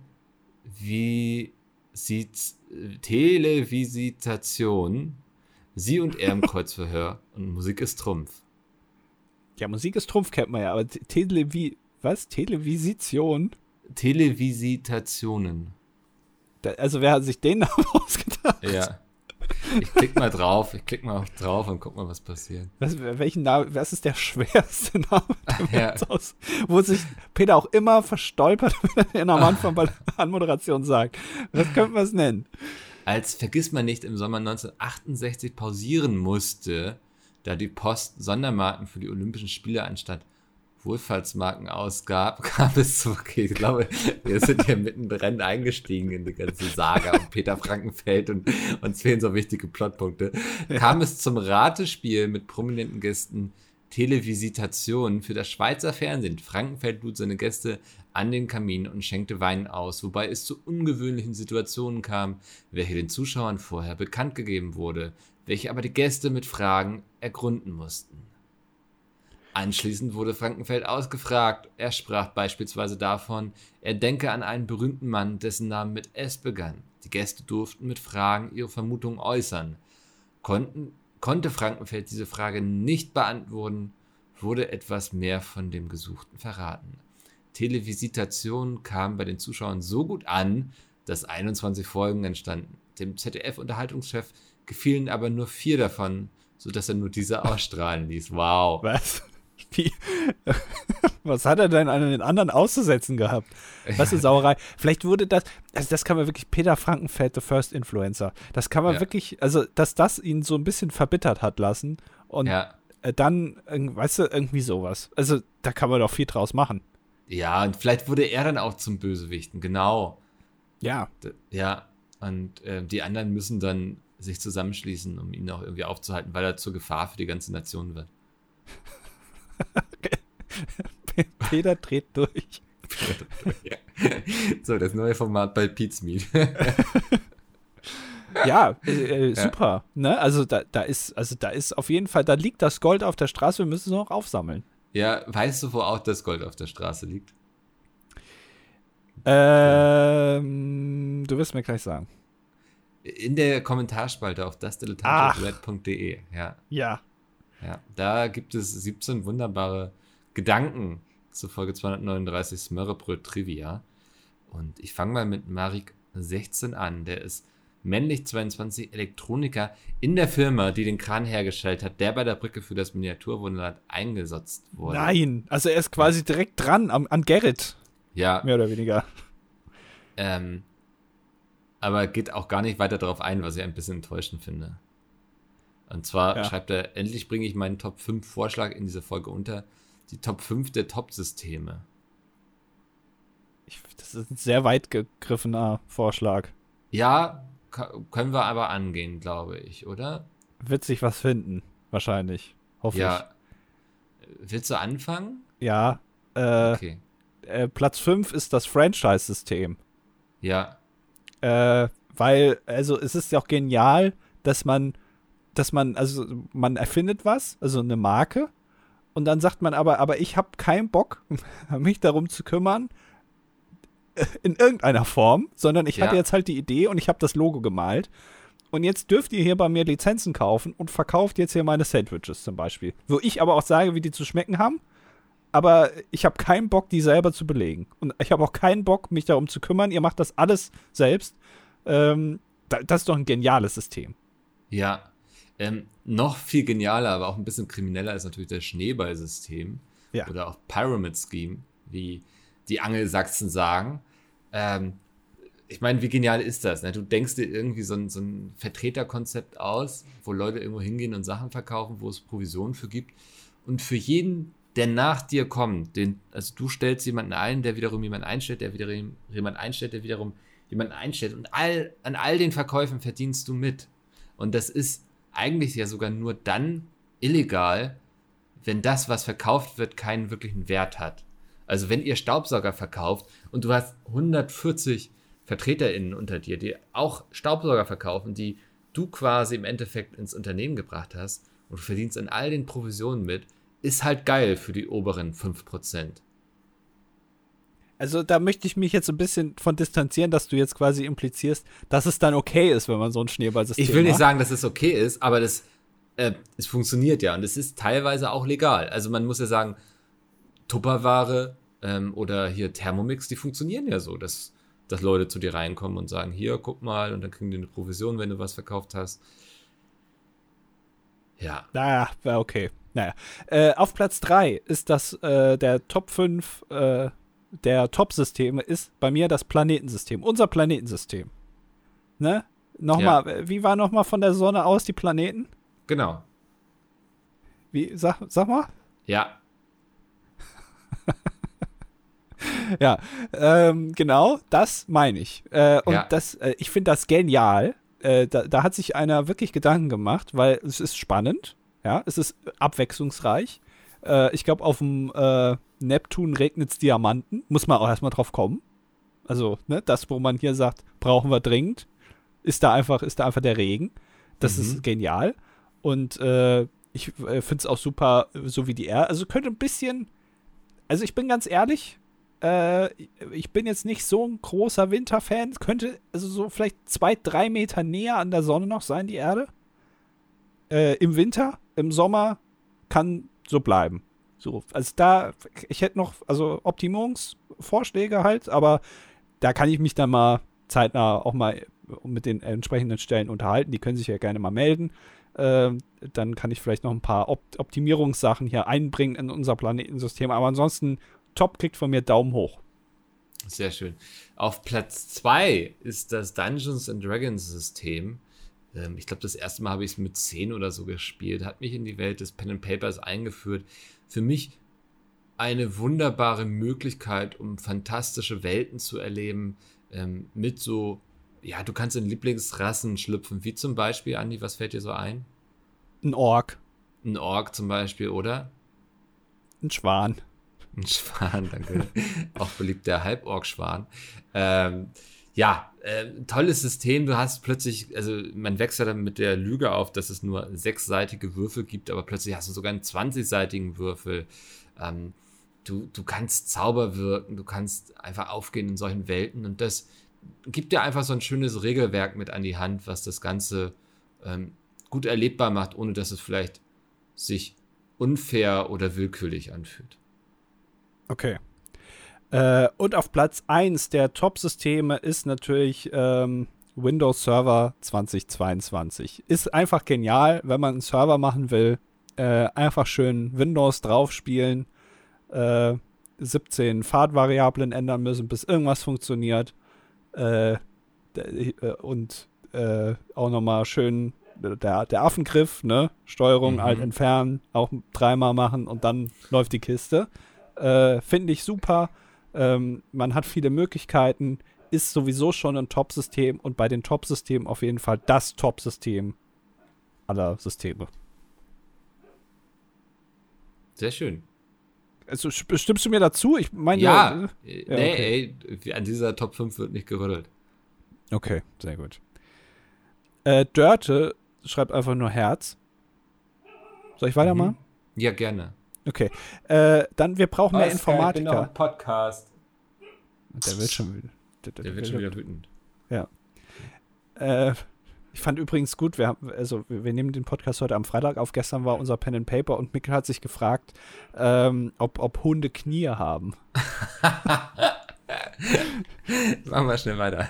Wie. Sieht. Televisitation. Sie und er im Kreuzverhör. Und Musik ist Trumpf. Ja, Musik ist Trumpf, kennt man ja, aber Te- Televi was? Televisition? Televisitationen. Da, also wer hat sich den Namen ausgedacht? Ja. Ich klick mal drauf, ich klick mal drauf und guck mal, was passiert. Was, welchen Namen, was ist der schwerste Name, der Ja. aus, wo sich Peter auch immer verstolpert, wenn er am Anfang bei der Anmoderation sagt. Was könnten wir es nennen? Als Vergiss man nicht im Sommer 1968 pausieren musste, da die Post Sondermarken für die Olympischen Spiele anstatt Wohlfahrtsmarken ausgab, kam es zu, okay, ich glaube, wir sind hier mittendrin eingestiegen in die ganze Saga um Peter Frankenfeld und uns fehlen so wichtige Plotpunkte, kam es zum Ratespiel mit prominenten Gästen Televisitation für das Schweizer Fernsehen. Frankenfeld lud seine Gäste an den Kamin und schenkte Wein aus, wobei es zu ungewöhnlichen Situationen kam, welche den Zuschauern vorher bekannt gegeben wurde, welche aber die Gäste mit Fragen ergründen mussten. Anschließend wurde Frankenfeld ausgefragt. Er sprach beispielsweise davon, er denke an einen berühmten Mann, dessen Name mit S begann. Die Gäste durften mit Fragen ihre Vermutungen äußern. Konnten, konnte Frankenfeld diese Frage nicht beantworten, wurde etwas mehr von dem Gesuchten verraten. Televisitation kam bei den Zuschauern so gut an, dass 21 Folgen entstanden. Dem ZDF-Unterhaltungschef gefielen aber nur vier davon, sodass er nur diese ausstrahlen ließ. Wow. Was? Wie? Was hat er denn an den anderen auszusetzen gehabt? Was ist Sauerei? Vielleicht wurde das, also das kann man wirklich, Peter Frankenfeld, the first influencer, das kann man Ja. wirklich, also dass das ihn so ein bisschen verbittert hat lassen und Ja. äh, dann, weißt du, irgendwie sowas. Also da kann man doch viel draus machen. Ja, und vielleicht wurde er dann auch zum Bösewichten, genau. Ja. Ja, und äh, die anderen müssen dann sich zusammenschließen, um ihn auch irgendwie aufzuhalten, weil er zur Gefahr für die ganze Nation wird. Peter dreht durch. Ja. So, das neue Format bei Pete's Meat. Ja, äh, äh, super. Ne? Also da, da ist, also da ist auf jeden Fall, da liegt das Gold auf der Straße, wir müssen es noch aufsammeln. ja, weißt du, wo auch das Gold auf der Straße liegt? Ähm, du wirst mir gleich sagen. In der Kommentarspalte auf Ach. dasdilettantred.de. Ja, Ja. ja. Da gibt es 17 wunderbare Gedanken zu Folge 239 Smörrebröt Trivia. Und ich fange mal mit Marik 16 an. Der ist männlich 22 Elektroniker in der Firma, die den Kran hergestellt hat, der bei der Brücke für das Miniaturwunderland eingesetzt wurde. Nein, also er ist quasi direkt dran am, an Gerrit, Ja, mehr oder weniger. ähm, aber geht auch gar nicht weiter darauf ein, was ich ein bisschen enttäuschend finde. Und zwar Ja. schreibt er, endlich bringe ich meinen Top 5 Vorschlag in dieser Folge unter. Die Top 5 der Top-Systeme. Ich, das ist ein sehr weit gegriffener Vorschlag. Ja, können wir aber angehen, glaube ich, oder? Wird sich was finden, wahrscheinlich. Hoffe Ja. Willst du anfangen? ich. Ja. Äh, Okay. äh, Platz 5 ist das Franchise-System. Ja, Äh, weil, also es ist ja auch genial, dass man, dass man, also man erfindet was, also eine Marke, und dann sagt man aber, aber ich habe keinen Bock, mich darum zu kümmern, äh, in irgendeiner Form, sondern ich hatte Ja. jetzt halt die Idee und ich habe das Logo gemalt. Und jetzt dürft ihr hier bei mir Lizenzen kaufen und verkauft jetzt hier meine Sandwiches zum Beispiel. Wo ich aber auch sage, wie die zu schmecken haben. Aber ich habe keinen Bock, die selber zu belegen. Und ich habe auch keinen Bock, mich darum zu kümmern. Ihr macht das alles selbst. Ähm, da, das ist doch ein geniales System. ja. Ähm, noch viel genialer, aber auch ein bisschen krimineller ist natürlich das Schneeballsystem. Ja. Oder auch Pyramid Scheme, wie die Angelsachsen sagen. Ähm, ich meine, wie genial ist das? Ne? Du denkst dir irgendwie so ein, so ein Vertreterkonzept aus, wo Leute irgendwo hingehen und Sachen verkaufen, wo es Provisionen für gibt. Und für jeden, der nach dir kommt, den, also du stellst jemanden ein, der wiederum jemanden einstellt, der wiederum jemanden einstellt, der wiederum jemanden einstellt. Und all, an all den Verkäufen verdienst du mit. Und das ist eigentlich ja sogar nur dann illegal, wenn das, was verkauft wird, keinen wirklichen Wert hat. Also wenn ihr Staubsauger verkauft und du hast 140 VertreterInnen unter dir, die auch Staubsauger verkaufen, die du quasi im Endeffekt ins Unternehmen gebracht hast und du verdienst an all den Provisionen mit, ist halt geil für die oberen 5%. Also da möchte ich mich jetzt ein bisschen von distanzieren, dass du jetzt quasi implizierst, dass es dann okay ist, wenn man so ein Schneeballsystem Ich will nicht macht. sagen, dass es okay ist, aber das, äh, es funktioniert ja und es ist teilweise auch legal. Also man muss ja sagen, Tupperware ähm, oder hier Thermomix, die funktionieren ja so, dass, dass Leute zu dir reinkommen und sagen, hier, guck mal, und dann kriegen die eine Provision, wenn du was verkauft hast. Ja, Naja, war okay. Naja. Äh, auf Platz 3 ist das äh, der Top 5 äh, der Top-Systeme ist bei mir das Planetensystem. Unser Planetensystem. Ne? Nochmal, äh, wie war nochmal von der Sonne aus die Planeten? genau. Wie, sag, sag mal? Ja. Ja, ähm, genau, das meine ich. Äh, und Ja. das, äh, ich finde das genial. Äh, da, da hat sich einer wirklich Gedanken gemacht, weil es ist spannend, ja, es ist abwechslungsreich. Äh, ich glaube, auf dem äh, Neptun regnet Diamanten, muss man auch erstmal drauf kommen. Also, ne, das, wo man hier sagt, brauchen wir dringend, ist da einfach, ist da einfach der Regen. Das Mhm. ist genial. Und äh, ich äh, finde es auch super, so wie die Erde. Also könnte ein bisschen, also ich bin ganz ehrlich, äh, ich bin jetzt nicht so ein großer Winterfan. Könnte also so vielleicht zwei, drei Meter näher an der Sonne noch sein, die Erde. Äh, Im Winter, im Sommer kann so bleiben. So, also da, ich hätte noch, also Optimierungsvorschläge halt, aber da kann ich mich dann mal zeitnah auch mal mit den entsprechenden Stellen unterhalten. Die können sich ja gerne mal melden. Ähm, dann kann ich vielleicht noch ein paar Op Optimierungssachen hier einbringen in unser Planetensystem. Aber ansonsten, top kriegt von mir Daumen hoch. Sehr schön. Auf Platz 2 ist das Dungeons and Dragons System. Ähm, ich glaube, das erste Mal habe ich es mit 10 oder so gespielt. Hat mich in die Welt des Pen and Papers eingeführt. Für mich eine wunderbare Möglichkeit, um fantastische Welten zu erleben. Ähm, mit so, ja, du kannst in Lieblingsrassen schlüpfen. Wie zum Beispiel, Andi, was fällt dir so ein? Ein Ork, Ein Ork zum Beispiel, oder? ein Schwan. Ein Schwan, danke. Auch beliebt der Halborg-Schwan. Ähm, ja, äh, tolles System. Du hast plötzlich, also man wächst ja dann mit der Lüge auf, dass es nur sechsseitige Würfel gibt, aber plötzlich hast du sogar einen 20-seitigen Würfel. Ähm, du, du kannst Zauber wirken, du kannst einfach aufgehen in solchen Welten und das gibt dir einfach so ein schönes Regelwerk mit an die Hand, was das Ganze ähm, gut erlebbar macht, ohne dass es vielleicht sich unfair oder willkürlich anfühlt. Okay. Äh, und auf Platz 1 der Top-Systeme ist natürlich ähm, Windows Server 2022. Ist einfach genial, wenn man einen Server machen will. Äh, einfach schön Windows draufspielen, äh, 17 Fahrtvariablen ändern müssen, bis irgendwas funktioniert. Äh, äh, und äh, auch nochmal schön der, der Affengriff, ne? Steuerung, Mhm. alt entfernen, auch dreimal machen und dann läuft die Kiste. Äh, Finde ich super. Ähm, man hat viele Möglichkeiten, ist sowieso schon ein Top-System und bei den Top-Systemen auf jeden Fall das Top-System aller Systeme. Sehr schön. Also st- stimmst du mir dazu? Ich meine, Ja, äh, ja, nee, okay. ey, an dieser Top 5 wird nicht gerüttelt. Okay, sehr gut. Äh, Dörte schreibt einfach nur Herz. Soll ich weitermachen? Ja, gerne. Okay. Äh, dann, wir brauchen mehr Pascal, ich bin noch Informatiker. im Podcast. Der wird schon wieder. Der wird schon wieder wütend. Äh, ich fand übrigens gut, wir, haben, also, wir wir nehmen den Podcast heute am Freitag auf. Gestern war unser Pen and Paper und Mikkel hat sich gefragt, ähm, ob, ob Hunde Knie haben. Machen wir schnell weiter.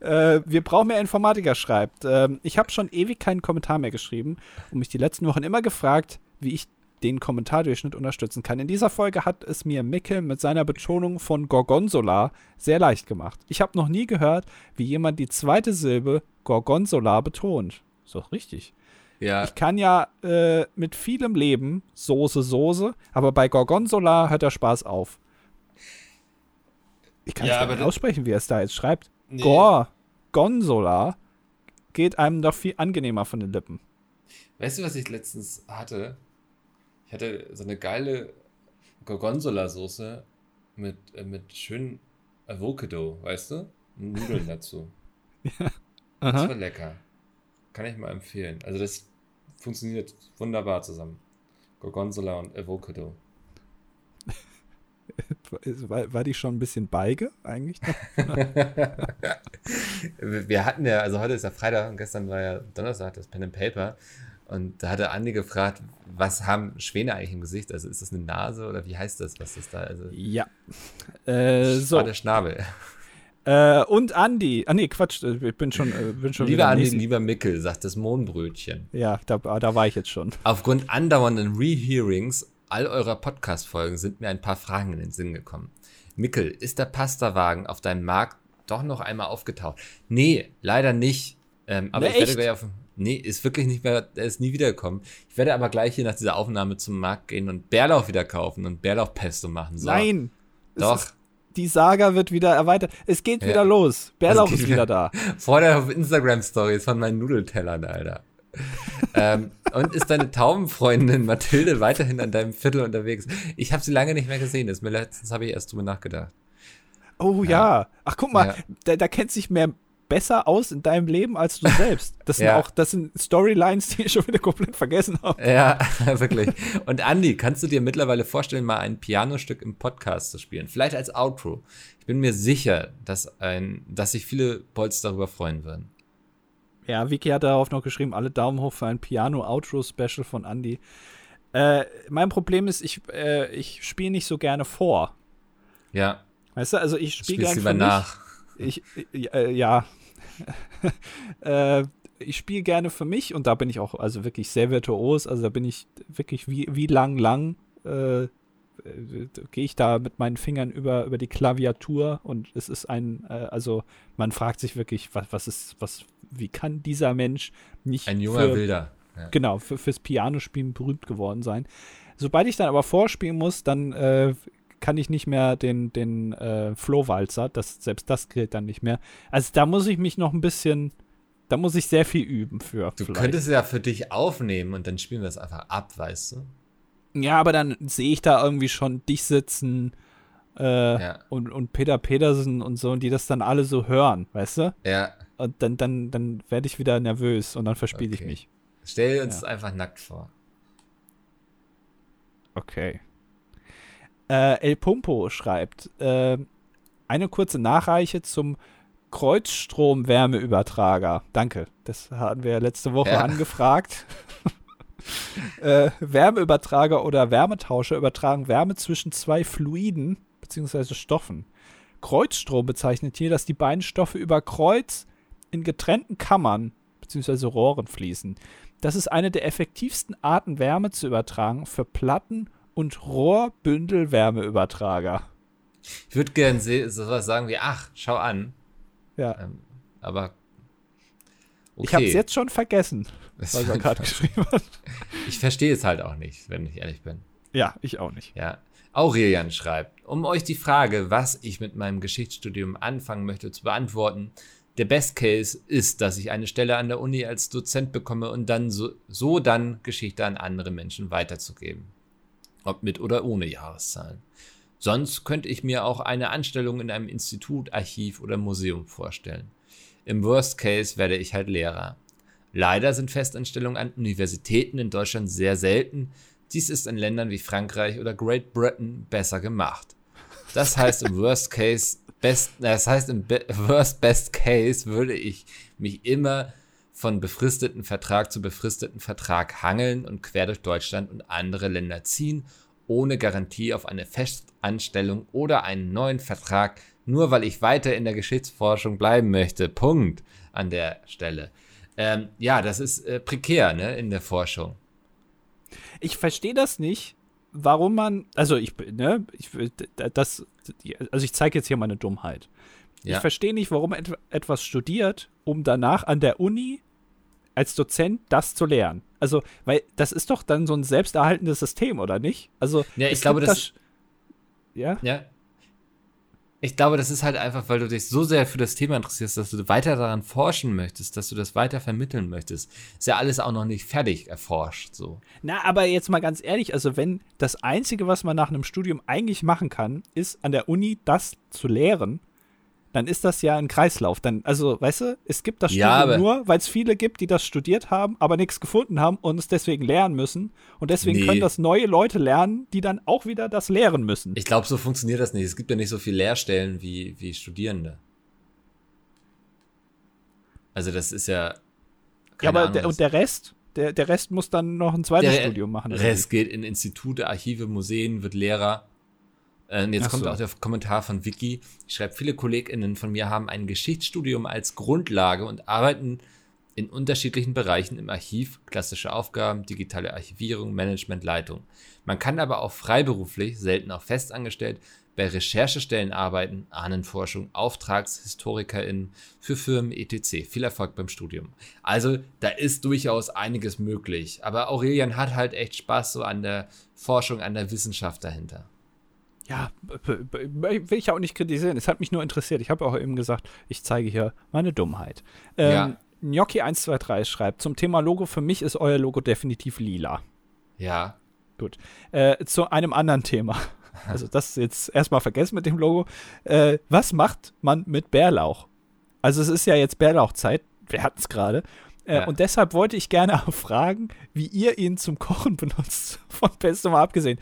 Äh, wir brauchen mehr Informatiker, schreibt. Ähm, ich habe schon ewig keinen Kommentar mehr geschrieben und mich die letzten Wochen immer gefragt, wie ich den Kommentardurchschnitt unterstützen kann. In dieser Folge hat es mir Mikkel mit seiner Betonung von Gorgonzola sehr leicht gemacht. Ich habe noch nie gehört, wie jemand die zweite Silbe Gorgonzola betont. Ist doch richtig. Ja, Ich kann ja äh, mit vielem leben, Soße, Soße, aber bei Gorgonzola hört der Spaß auf. Ich kann Ja, es aber nicht aussprechen, wie er es da jetzt schreibt. Nee. Gorgonzola geht einem doch viel angenehmer von den Lippen. weißt du, was ich letztens hatte? Ich hatte so eine geile Gorgonzola-Soße mit, äh, mit schönen Avocado, weißt du? Und Nudeln dazu. Das war lecker. Kann ich mal empfehlen. Also das funktioniert wunderbar zusammen. Gorgonzola und Avocado. War, war die schon ein bisschen beige eigentlich? Wir wir hatten ja, also heute ist ja Freitag und gestern war ja Donnerstag das Pen and Paper. Und da hatte Andi gefragt, was haben Schwäne eigentlich im Gesicht? Also ist das eine Nase oder wie heißt das, was das da? Also ja. Äh, so. war der Schnabel. Äh, und Andi. Ah, nee, Quatsch. äh, Ich bin schon, äh, bin schon Lieber Andi, nächsten- lieber Mickel, sagt das Mohnbrötchen. Ja, da, da war ich jetzt schon. Aufgrund andauernden Rehearings all eurer Podcast-Folgen sind mir ein paar Fragen in den Sinn gekommen. Mickel, ist der Pastawagen auf deinem Markt doch noch einmal aufgetaucht? Nee, leider nicht. Ähm, aber Ne, ich werde gleich auf. Nee, ist wirklich nicht mehr, er ist nie wiedergekommen. Ich werde aber gleich hier nach dieser Aufnahme zum Markt gehen und Bärlauch wieder kaufen und Bärlauchpesto machen. So. Nein! Doch. ist- die Saga wird wieder erweitert. Es geht Ja. wieder los. Bärlauch ist wieder- wieder da. Vorher auf Instagram-Stories von meinen Nudeltellern, Alter. ähm, und ist deine Taubenfreundin Mathilde weiterhin an deinem Viertel unterwegs? Ich habe sie lange nicht mehr gesehen. Das ist mir letztens habe ich erst drüber nachgedacht. Oh ja. Ach, guck mal, Ja. da, da kennt sich mehr besser aus in deinem Leben als du selbst. Das sind Ja. auch, das sind Storylines, die ich schon wieder komplett vergessen habe. Ja, wirklich. Und Andi, kannst du dir mittlerweile vorstellen, mal ein Pianostück im Podcast zu spielen? Vielleicht als Outro. Ich bin mir sicher, dass, ein, dass sich viele Bolz darüber freuen würden. Ja, Vicky hat darauf noch geschrieben, alle Daumen hoch für ein Piano-Outro-Special von Andy. Äh, mein Problem ist, ich, äh, ich spiele nicht so gerne vor. Ja, Weißt du, also ich spiele gerne lieber für mich. nach. Ich, äh, ja. äh, ich spiele gerne für mich und da bin ich auch also wirklich sehr virtuos. Also da bin ich wirklich wie, wie lang, lang äh, äh, gehe ich da mit meinen Fingern über, über die Klaviatur und es ist ein, äh, also man fragt sich wirklich, was, was ist, was, wie kann dieser Mensch nicht Ein junger für, Wilder. Ja. genau, für, fürs Pianospielen berühmt geworden sein. Sobald ich dann aber vorspielen muss, dann äh, kann ich nicht mehr den, den äh, Flohwalzer, das, selbst das gilt dann nicht mehr. Also da muss ich mich noch ein bisschen, da muss ich sehr viel üben für. Du vielleicht. könntest es ja für dich aufnehmen und dann spielen wir es einfach ab, weißt du? Ja, aber dann sehe ich da irgendwie schon dich sitzen äh, Ja. und, und Peter Petersen und so, und die das dann alle so hören, weißt du? Ja. Und dann, dann, dann werde ich wieder nervös und dann verspiele ich Okay. mich. Stell uns einfach nackt vor. Okay. Äh, El Pumpo schreibt, äh, eine kurze Nachreiche zum Kreuzstrom-Wärmeübertrager. Danke, das hatten wir letzte Woche Ja. angefragt. äh, Wärmeübertrager oder Wärmetauscher übertragen Wärme zwischen zwei Fluiden bzw. Stoffen. Kreuzstrom bezeichnet hier, dass die beiden Stoffe über Kreuz in getrennten Kammern bzw. Rohren fließen. Das ist eine der effektivsten Arten, Wärme zu übertragen für Platten- und Rohrbündelwärmeübertrager. Ich würde gern se- sowas sagen wie, ach, schau an. Ja. Ähm, aber. Okay. Ich habe es jetzt schon vergessen, Das- was er gerade geschrieben hat. ich verstehe es halt auch nicht, wenn ich ehrlich bin. Ja, ich auch nicht. Ja. Aurelian schreibt, um euch die Frage, was ich mit meinem Geschichtsstudium anfangen möchte, zu beantworten. Der Best Case ist, dass ich eine Stelle an der Uni als Dozent bekomme und dann so, so dann Geschichte an andere Menschen weiterzugeben. Ob mit oder ohne Jahreszahlen. Sonst könnte ich mir auch eine Anstellung in einem Institut, Archiv oder Museum vorstellen. Im Worst Case werde ich halt Lehrer. Leider sind Festanstellungen an Universitäten in Deutschland sehr selten. Dies ist in Ländern wie Frankreich oder Great Britain besser gemacht. Das heißt im Worst Case best, das heißt im Be Worst Best Case würde ich mich immer von befristeten Vertrag zu befristeten Vertrag hangeln und quer durch Deutschland und andere Länder ziehen, ohne Garantie auf eine Festanstellung oder einen neuen Vertrag, nur weil ich weiter in der Geschichtsforschung bleiben möchte. Punkt an der Stelle. Ähm, ja, das ist äh, prekär ne, in der Forschung. Ich verstehe das nicht, warum man, also ich, ne, ich, das, also ich zeige jetzt hier meine Dummheit. Ja. Ich verstehe nicht, warum et etwas studiert, um danach an der Uni als Dozent das zu lernen. Also, weil das ist doch dann so ein selbsterhaltendes System, oder nicht? Also, Ja, ich glaube, das- Ja, Ja. Ich glaube, das ist halt einfach, weil du dich so sehr für das Thema interessierst, dass du weiter daran forschen möchtest, dass du das weiter vermitteln möchtest. Ist ja alles auch noch nicht fertig erforscht, so. Na, aber jetzt mal ganz ehrlich, also wenn das Einzige, was man nach einem Studium eigentlich machen kann, ist an der Uni das zu lehren, dann ist das ja ein Kreislauf. Dann, also, weißt du, es gibt das Ja, Studium nur, weil es viele gibt, die das studiert haben, aber nichts gefunden haben und es deswegen lernen müssen. Und deswegen Nee. können das neue Leute lernen, die dann auch wieder das lehren müssen. Ich glaube, so funktioniert das nicht. Es gibt ja nicht so viele Lehrstellen wie, wie Studierende. Also das ist ja. ja, aber Ahnung, der, und der Rest, der, der Rest muss dann noch ein zweites der Studium machen. oder Rest geht in Institute, Archive, Museen, wird Lehrer. Äh, und jetzt Ach kommt so. auch der Kommentar von Vicky. Ich schreibe, viele KollegInnen von mir haben ein Geschichtsstudium als Grundlage und arbeiten in unterschiedlichen Bereichen im Archiv, klassische Aufgaben, digitale Archivierung, Management, Leitung. Man kann aber auch freiberuflich, selten auch festangestellt, bei Recherchestellen arbeiten, Ahnenforschung, AuftragshistorikerInnen für Firmen etc. Viel Erfolg beim Studium. Also, da ist durchaus einiges möglich. Aber Aurelian hat halt echt Spaß so an der Forschung, an der Wissenschaft dahinter. Ja, will ich auch nicht kritisieren. Es hat mich nur interessiert. Ich habe auch eben gesagt, ich zeige hier meine Dummheit. Ähm, Ja. Gnocchi123 schreibt, zum Thema Logo, für mich ist euer Logo definitiv lila. Ja, Gut. Äh, zu einem anderen Thema. Also das jetzt erstmal vergessen mit dem Logo. Äh, was macht man mit Bärlauch? Also es ist ja jetzt Bärlauchzeit. Wir hatten es gerade. Äh, Ja. Und deshalb wollte ich gerne auch fragen, wie ihr ihn zum Kochen benutzt. Von Pesto mal abgesehen.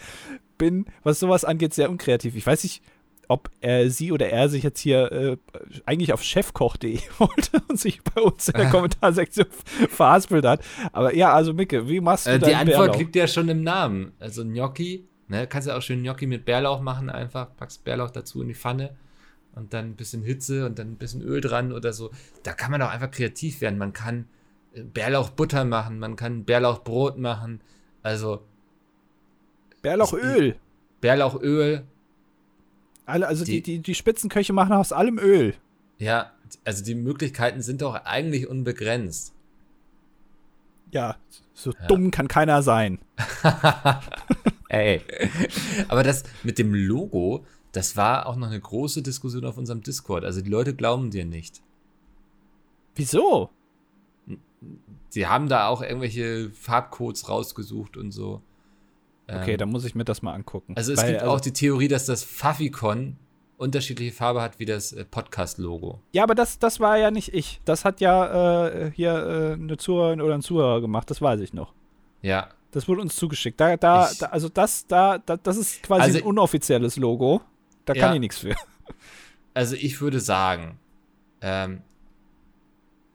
Bin, was sowas angeht, sehr unkreativ. Ich weiß nicht, ob er, sie oder er sich jetzt hier äh, eigentlich auf chefkoch.de wollte und sich bei uns in der Kommentarsektion verhaspelt hat. Aber ja, also Micke, wie machst du äh, die Antwort Bärlauch? liegt ja schon im Namen. Also Gnocchi, ne, kannst ja auch schön Gnocchi mit Bärlauch machen, einfach packst Bärlauch dazu in die Pfanne und dann ein bisschen Hitze und dann ein bisschen Öl dran oder so. Da kann man auch einfach kreativ werden. Man kann äh, Bärlauchbutter machen, man kann Bärlauchbrot machen, also Bärlauchöl. Bärlauchöl, Alle, also die, Die- die, die Spitzenköche machen aus allem Öl. ja, also die Möglichkeiten sind doch eigentlich unbegrenzt. Ja, so dumm kann keiner sein. Ey. Aber das mit dem Logo, das war auch noch eine große Diskussion auf unserem Discord. Also die Leute glauben dir nicht. Wieso? Sie haben da auch irgendwelche Farbcodes rausgesucht und so. Okay, Ähm, dann muss ich mir das mal angucken. also es Weil, gibt auch die Theorie, dass das Faficon unterschiedliche Farbe hat wie das äh, Podcast-Logo. Ja, aber das, das war ja nicht ich. Das hat ja äh, hier äh, eine Zuhörerin oder ein Zuhörer gemacht, das weiß ich noch. Ja, Das wurde uns zugeschickt. Da, da, Ich- da also das, da, da, das ist quasi Also- ein unoffizielles Logo. Da Ja. kann ich nichts für. also ich würde sagen, ähm,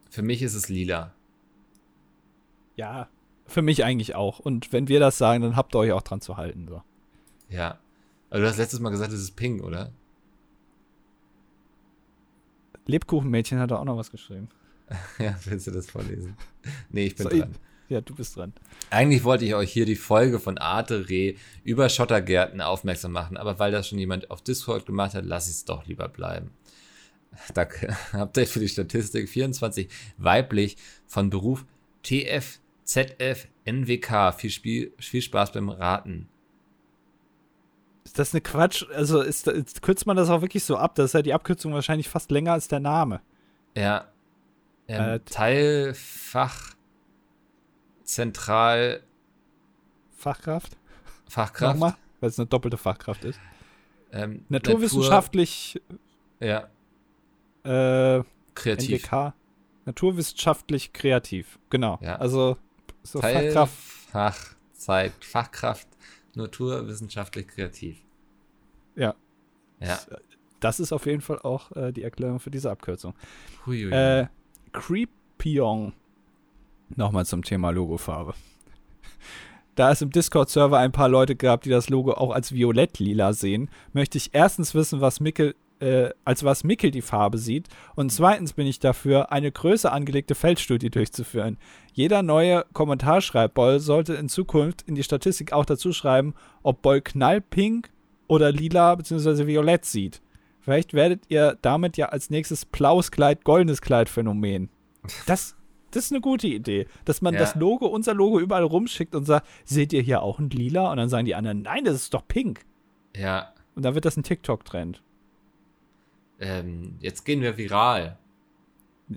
für mich ist es lila. Ja, für mich eigentlich auch. Und wenn wir das sagen, dann habt ihr euch auch dran zu halten. So. Ja. Aber du hast letztes Mal gesagt, es ist pink, oder? Lebkuchenmädchen hat da auch noch was geschrieben. Ja, willst du das vorlesen? Nee, ich bin So, dran. Ja, du bist dran. Eigentlich wollte ich euch hier die Folge von Arte Reh über Schottergärten aufmerksam machen, aber weil das schon jemand auf Discord gemacht hat, lasse ich es doch lieber bleiben. Danke. Update für die Statistik 24 weiblich von Beruf TF, ZF, NWK. Viel, Spiel, viel Spaß beim Raten. Ist das eine Quatsch? Also ist, ist, kürzt man das auch wirklich so ab? Das ist ja die Abkürzung wahrscheinlich fast länger als der Name. Ja. Ähm, Äh, Teilfach Zentral Fachkraft? Fachkraft. Nochmal? Weil es eine doppelte Fachkraft ist. Ähm, Naturwissenschaftlich Natur, ja, äh, kreativ. NWK. Naturwissenschaftlich kreativ. Genau. Ja. Also so Fachkraft. Fach, Zeit, Fachkraft, naturwissenschaftlich kreativ. Ja. Ja. Das ist auf jeden Fall auch äh, die Erklärung für diese Abkürzung. Äh, Creepion. Nochmal zum Thema Logofarbe. Da es im Discord-Server ein paar Leute gab, die das Logo auch als violett-lila sehen, möchte ich erstens wissen, was Mickel, äh, als was Mickel die Farbe sieht und zweitens bin ich dafür, eine größer angelegte Feldstudie durchzuführen. Jeder neue Kommentarschreibboll sollte in Zukunft in die Statistik auch dazu schreiben, ob Boll knallpink oder lila bzw. violett sieht. Vielleicht werdet ihr damit ja als nächstes blaues Kleid, goldenes Kleid Phänomen. Das, das ist eine gute Idee, dass man Ja. das Logo, unser Logo überall rumschickt und sagt, seht ihr hier auch ein lila? Und dann sagen die anderen, nein, das ist doch pink. ja, Und dann wird das ein TikTok-Trend. Ähm, jetzt gehen wir viral.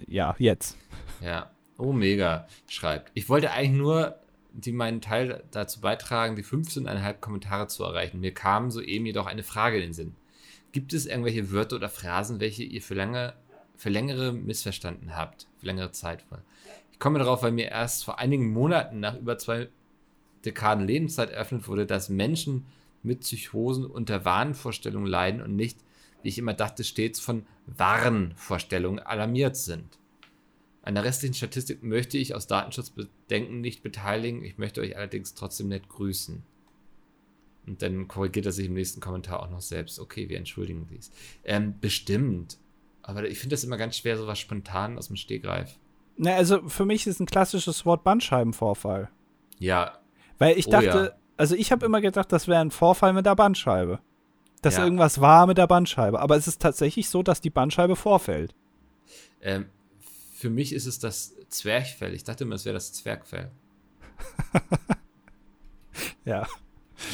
Ja, jetzt. Ja. Oh, mega, schreibt. Ich wollte eigentlich nur die meinen Teil dazu beitragen, die 15,5 Kommentare zu erreichen. Mir kam soeben jedoch eine Frage in den Sinn. Gibt es irgendwelche Wörter oder Phrasen, welche ihr für lange, für längere missverstanden habt? Für längere Zeit. Ich komme darauf, weil mir erst vor einigen Monaten nach über zwei Dekaden Lebenszeit eröffnet wurde, dass Menschen mit Psychosen unter Wahnvorstellungen leiden und nicht, wie ich immer dachte, stets von Warnvorstellungen alarmiert sind. An der restlichen Statistik möchte ich aus Datenschutzbedenken nicht beteiligen. Ich möchte euch allerdings trotzdem nett grüßen. Und dann korrigiert er sich im nächsten Kommentar auch noch selbst. Okay, wir entschuldigen dies. Ähm, bestimmt. Aber ich finde das immer ganz schwer, sowas spontan aus dem Stegreif. Na, also für mich ist ein klassisches Wort Bandscheibenvorfall. Ja, Weil ich Oh dachte, ja. also ich habe immer gedacht, das wäre ein Vorfall mit der Bandscheibe. Dass Ja. irgendwas war mit der Bandscheibe. Aber es ist tatsächlich so, dass die Bandscheibe vorfällt. Ähm, für mich ist es das Zwerchfell. Ich dachte immer, es wäre das Zwergfell. Ja.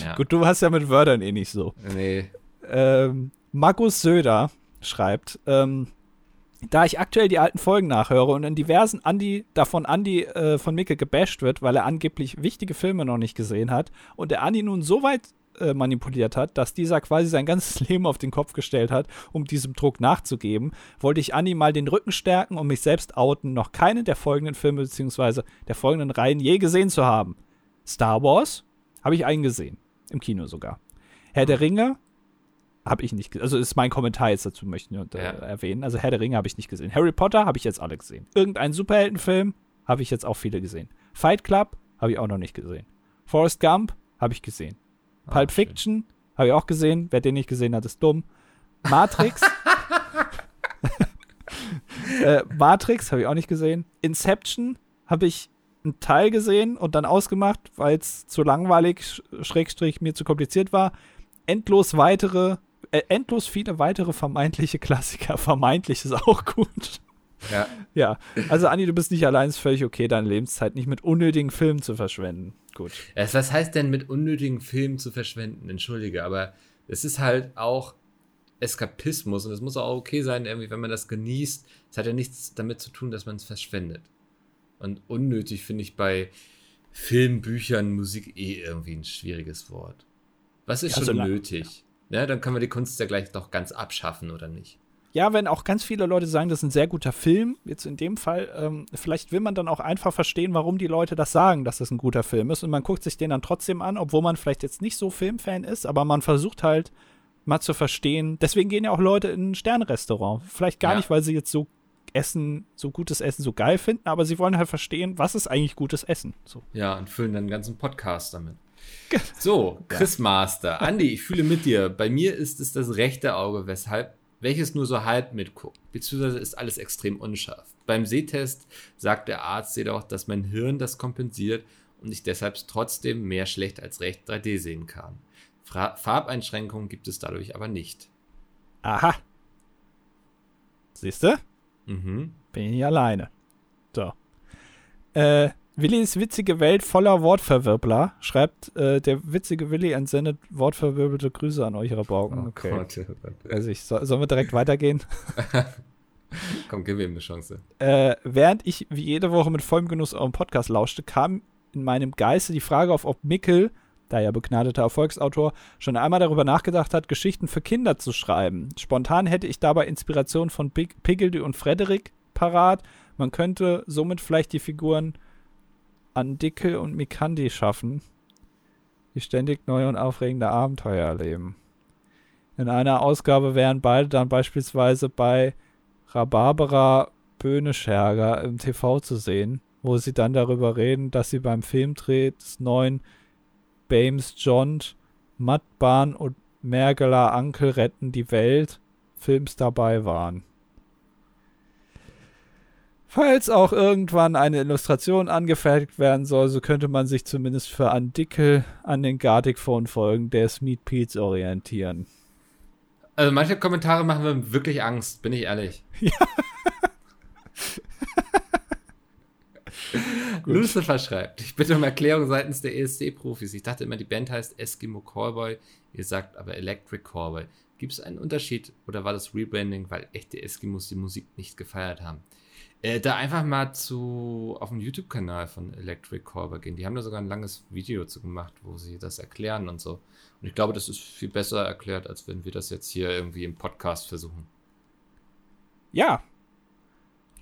Ja. Gut, du hast ja mit Wörtern eh nicht so. Nee. Ähm, Markus Söder schreibt, ähm, da ich aktuell die alten Folgen nachhöre und in diversen Andi, davon Andi äh, von Micke gebasht wird, weil er angeblich wichtige Filme noch nicht gesehen hat und der Andi nun so weit äh, manipuliert hat, dass dieser quasi sein ganzes Leben auf den Kopf gestellt hat, um diesem Druck nachzugeben, wollte ich Andi mal den Rücken stärken und mich selbst outen, noch keine der folgenden Filme bzw. der folgenden Reihen je gesehen zu haben. Star Wars habe ich einen gesehen, im Kino sogar. Herr der Ringe habe ich nicht gesehen. Also ist mein Kommentar jetzt dazu, möchte ich nur Ja. erwähnen. Also Herr der Ringe habe ich nicht gesehen. Harry Potter habe ich jetzt alle gesehen. Irgendein Superheldenfilm habe ich jetzt auch viele gesehen. Fight Club habe ich auch noch nicht gesehen. Forrest Gump habe ich gesehen. Ah, Pulp schön. Fiction habe ich auch gesehen. Wer den nicht gesehen hat, ist dumm. Matrix. äh, Matrix habe ich auch nicht gesehen. Inception habe ich einen Teil gesehen und dann ausgemacht, weil es zu langweilig, sch- schrägstrich mir zu kompliziert war. Endlos weitere, äh, endlos viele weitere vermeintliche Klassiker. Vermeintlich ist auch gut. Ja. Ja, also Andi, du bist nicht allein, ist völlig okay, deine Lebenszeit nicht mit unnötigen Filmen zu verschwenden. Gut. Was heißt denn mit unnötigen Filmen zu verschwenden? Entschuldige, aber es ist halt auch Eskapismus und es muss auch okay sein, irgendwie, wenn man das genießt. Es hat ja nichts damit zu tun, dass man es verschwendet. Und unnötig finde ich bei Film, Büchern, Musik eh irgendwie ein schwieriges Wort. Was ist Ja, schon solange- nötig? Ja, dann können wir die Kunst ja gleich doch ganz abschaffen, oder nicht? Ja, wenn auch ganz viele Leute sagen, das ist ein sehr guter Film, jetzt in dem Fall, ähm, vielleicht will man dann auch einfach verstehen, warum die Leute das sagen, dass das ein guter Film ist. Und man guckt sich den dann trotzdem an, obwohl man vielleicht jetzt nicht so Filmfan ist, aber man versucht halt mal zu verstehen. Deswegen gehen ja auch Leute in ein Sternrestaurant. Vielleicht gar Ja. nicht, weil sie jetzt so Essen, so gutes Essen so geil finden, aber sie wollen halt verstehen, was ist eigentlich gutes Essen. So. Ja, und füllen dann einen ganzen Podcast damit. So, Chris Master. Andi, ich fühle mit dir. Bei mir ist es das rechte Auge, weshalb, welches nur so halb mitguckt. Beziehungsweise ist alles extrem unscharf. Beim Sehtest sagt der Arzt jedoch, dass mein Hirn das kompensiert und ich deshalb trotzdem mehr schlecht als recht 3D sehen kann. Fra Farbeinschränkungen gibt es dadurch aber nicht. Aha. Siehst du? Mhm. Bin ich nicht alleine. So. Äh, Willis witzige Welt voller Wortverwirbler, schreibt äh, der witzige Willi entsendet wortverwirbelte Grüße an euch, Rabauken. okay. Gott, oh Gott. Also ich, so, sollen wir direkt weitergehen? Komm, gib ihm eine Chance. Äh, während ich wie jede Woche mit vollem Genuss eurem Podcast lauschte, kam in meinem Geiste die Frage auf, ob Mickel, da ja begnadeter Erfolgsautor, schon einmal darüber nachgedacht hat, Geschichten für Kinder zu schreiben. Spontan hätte ich dabei Inspiration von Pig Piggledy und Frederik parat. Man könnte somit vielleicht die Figuren Andickel und Mikandi schaffen, die ständig neue und aufregende Abenteuer erleben. In einer Ausgabe wären beide dann beispielsweise bei Rhabarbera Böhnescherger im TV zu sehen, wo sie dann darüber reden, dass sie beim Filmdreh des neuen Bames John, Matt Bahn und Mergeler Ankel retten die Welt Films dabei waren. Falls auch irgendwann eine Illustration angefertigt werden soll, so könnte man sich zumindest für Andickel an den Gartic-Phone-Folgen der Smeet Pete's orientieren. Also manche Kommentare machen mir wirklich Angst, bin ich ehrlich. Lucifer schreibt, ich bitte um Erklärung seitens der ESC-Profis. Ich dachte immer, die Band heißt Eskimo Callboy, ihr sagt aber Electric Callboy. Gibt es einen Unterschied oder war das Rebranding, weil echte Eskimos die Musik nicht gefeiert haben? Äh, da einfach mal zu auf dem YouTube-Kanal von Electric Callboy gehen. Die haben da sogar ein langes Video zu gemacht, wo sie das erklären und so. Und ich glaube, das ist viel besser erklärt, als wenn wir das jetzt hier irgendwie im Podcast versuchen. Ja.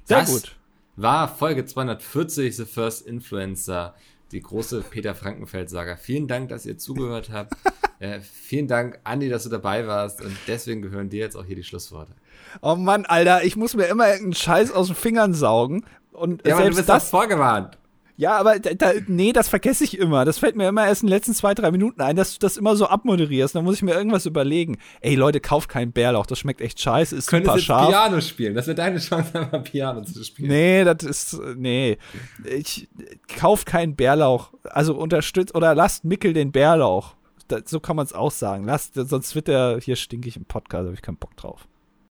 Sehr Das gut. War Folge 240, The First Influencer, die große Peter Frankenfeld-Saga. Vielen Dank, dass ihr zugehört habt. äh, vielen Dank, Andi, dass du dabei warst. Und deswegen gehören dir jetzt auch hier die Schlussworte. Oh Mann, Alter, ich muss mir immer irgendeinen Scheiß aus den Fingern saugen. Und Ja, aber du selbst bist das. das vorgewarnt. Ja, aber da, da, nee, das vergesse ich immer. Das fällt mir immer erst in den letzten zwei, drei Minuten ein, dass du das immer so abmoderierst. Dann muss ich mir irgendwas überlegen. Ey, Leute, kauft keinen Bärlauch. Das schmeckt echt scheiße, ist Könntest super jetzt scharf. Piano spielen. Das wäre deine Chance, einmal Piano zu spielen. Nee, das ist. Nee. Ich kauft keinen Bärlauch. Also unterstützt oder lasst Mickel den Bärlauch da, so kann man es auch sagen. Lasst, sonst wird der hier stinkig im Podcast, habe ich keinen Bock drauf.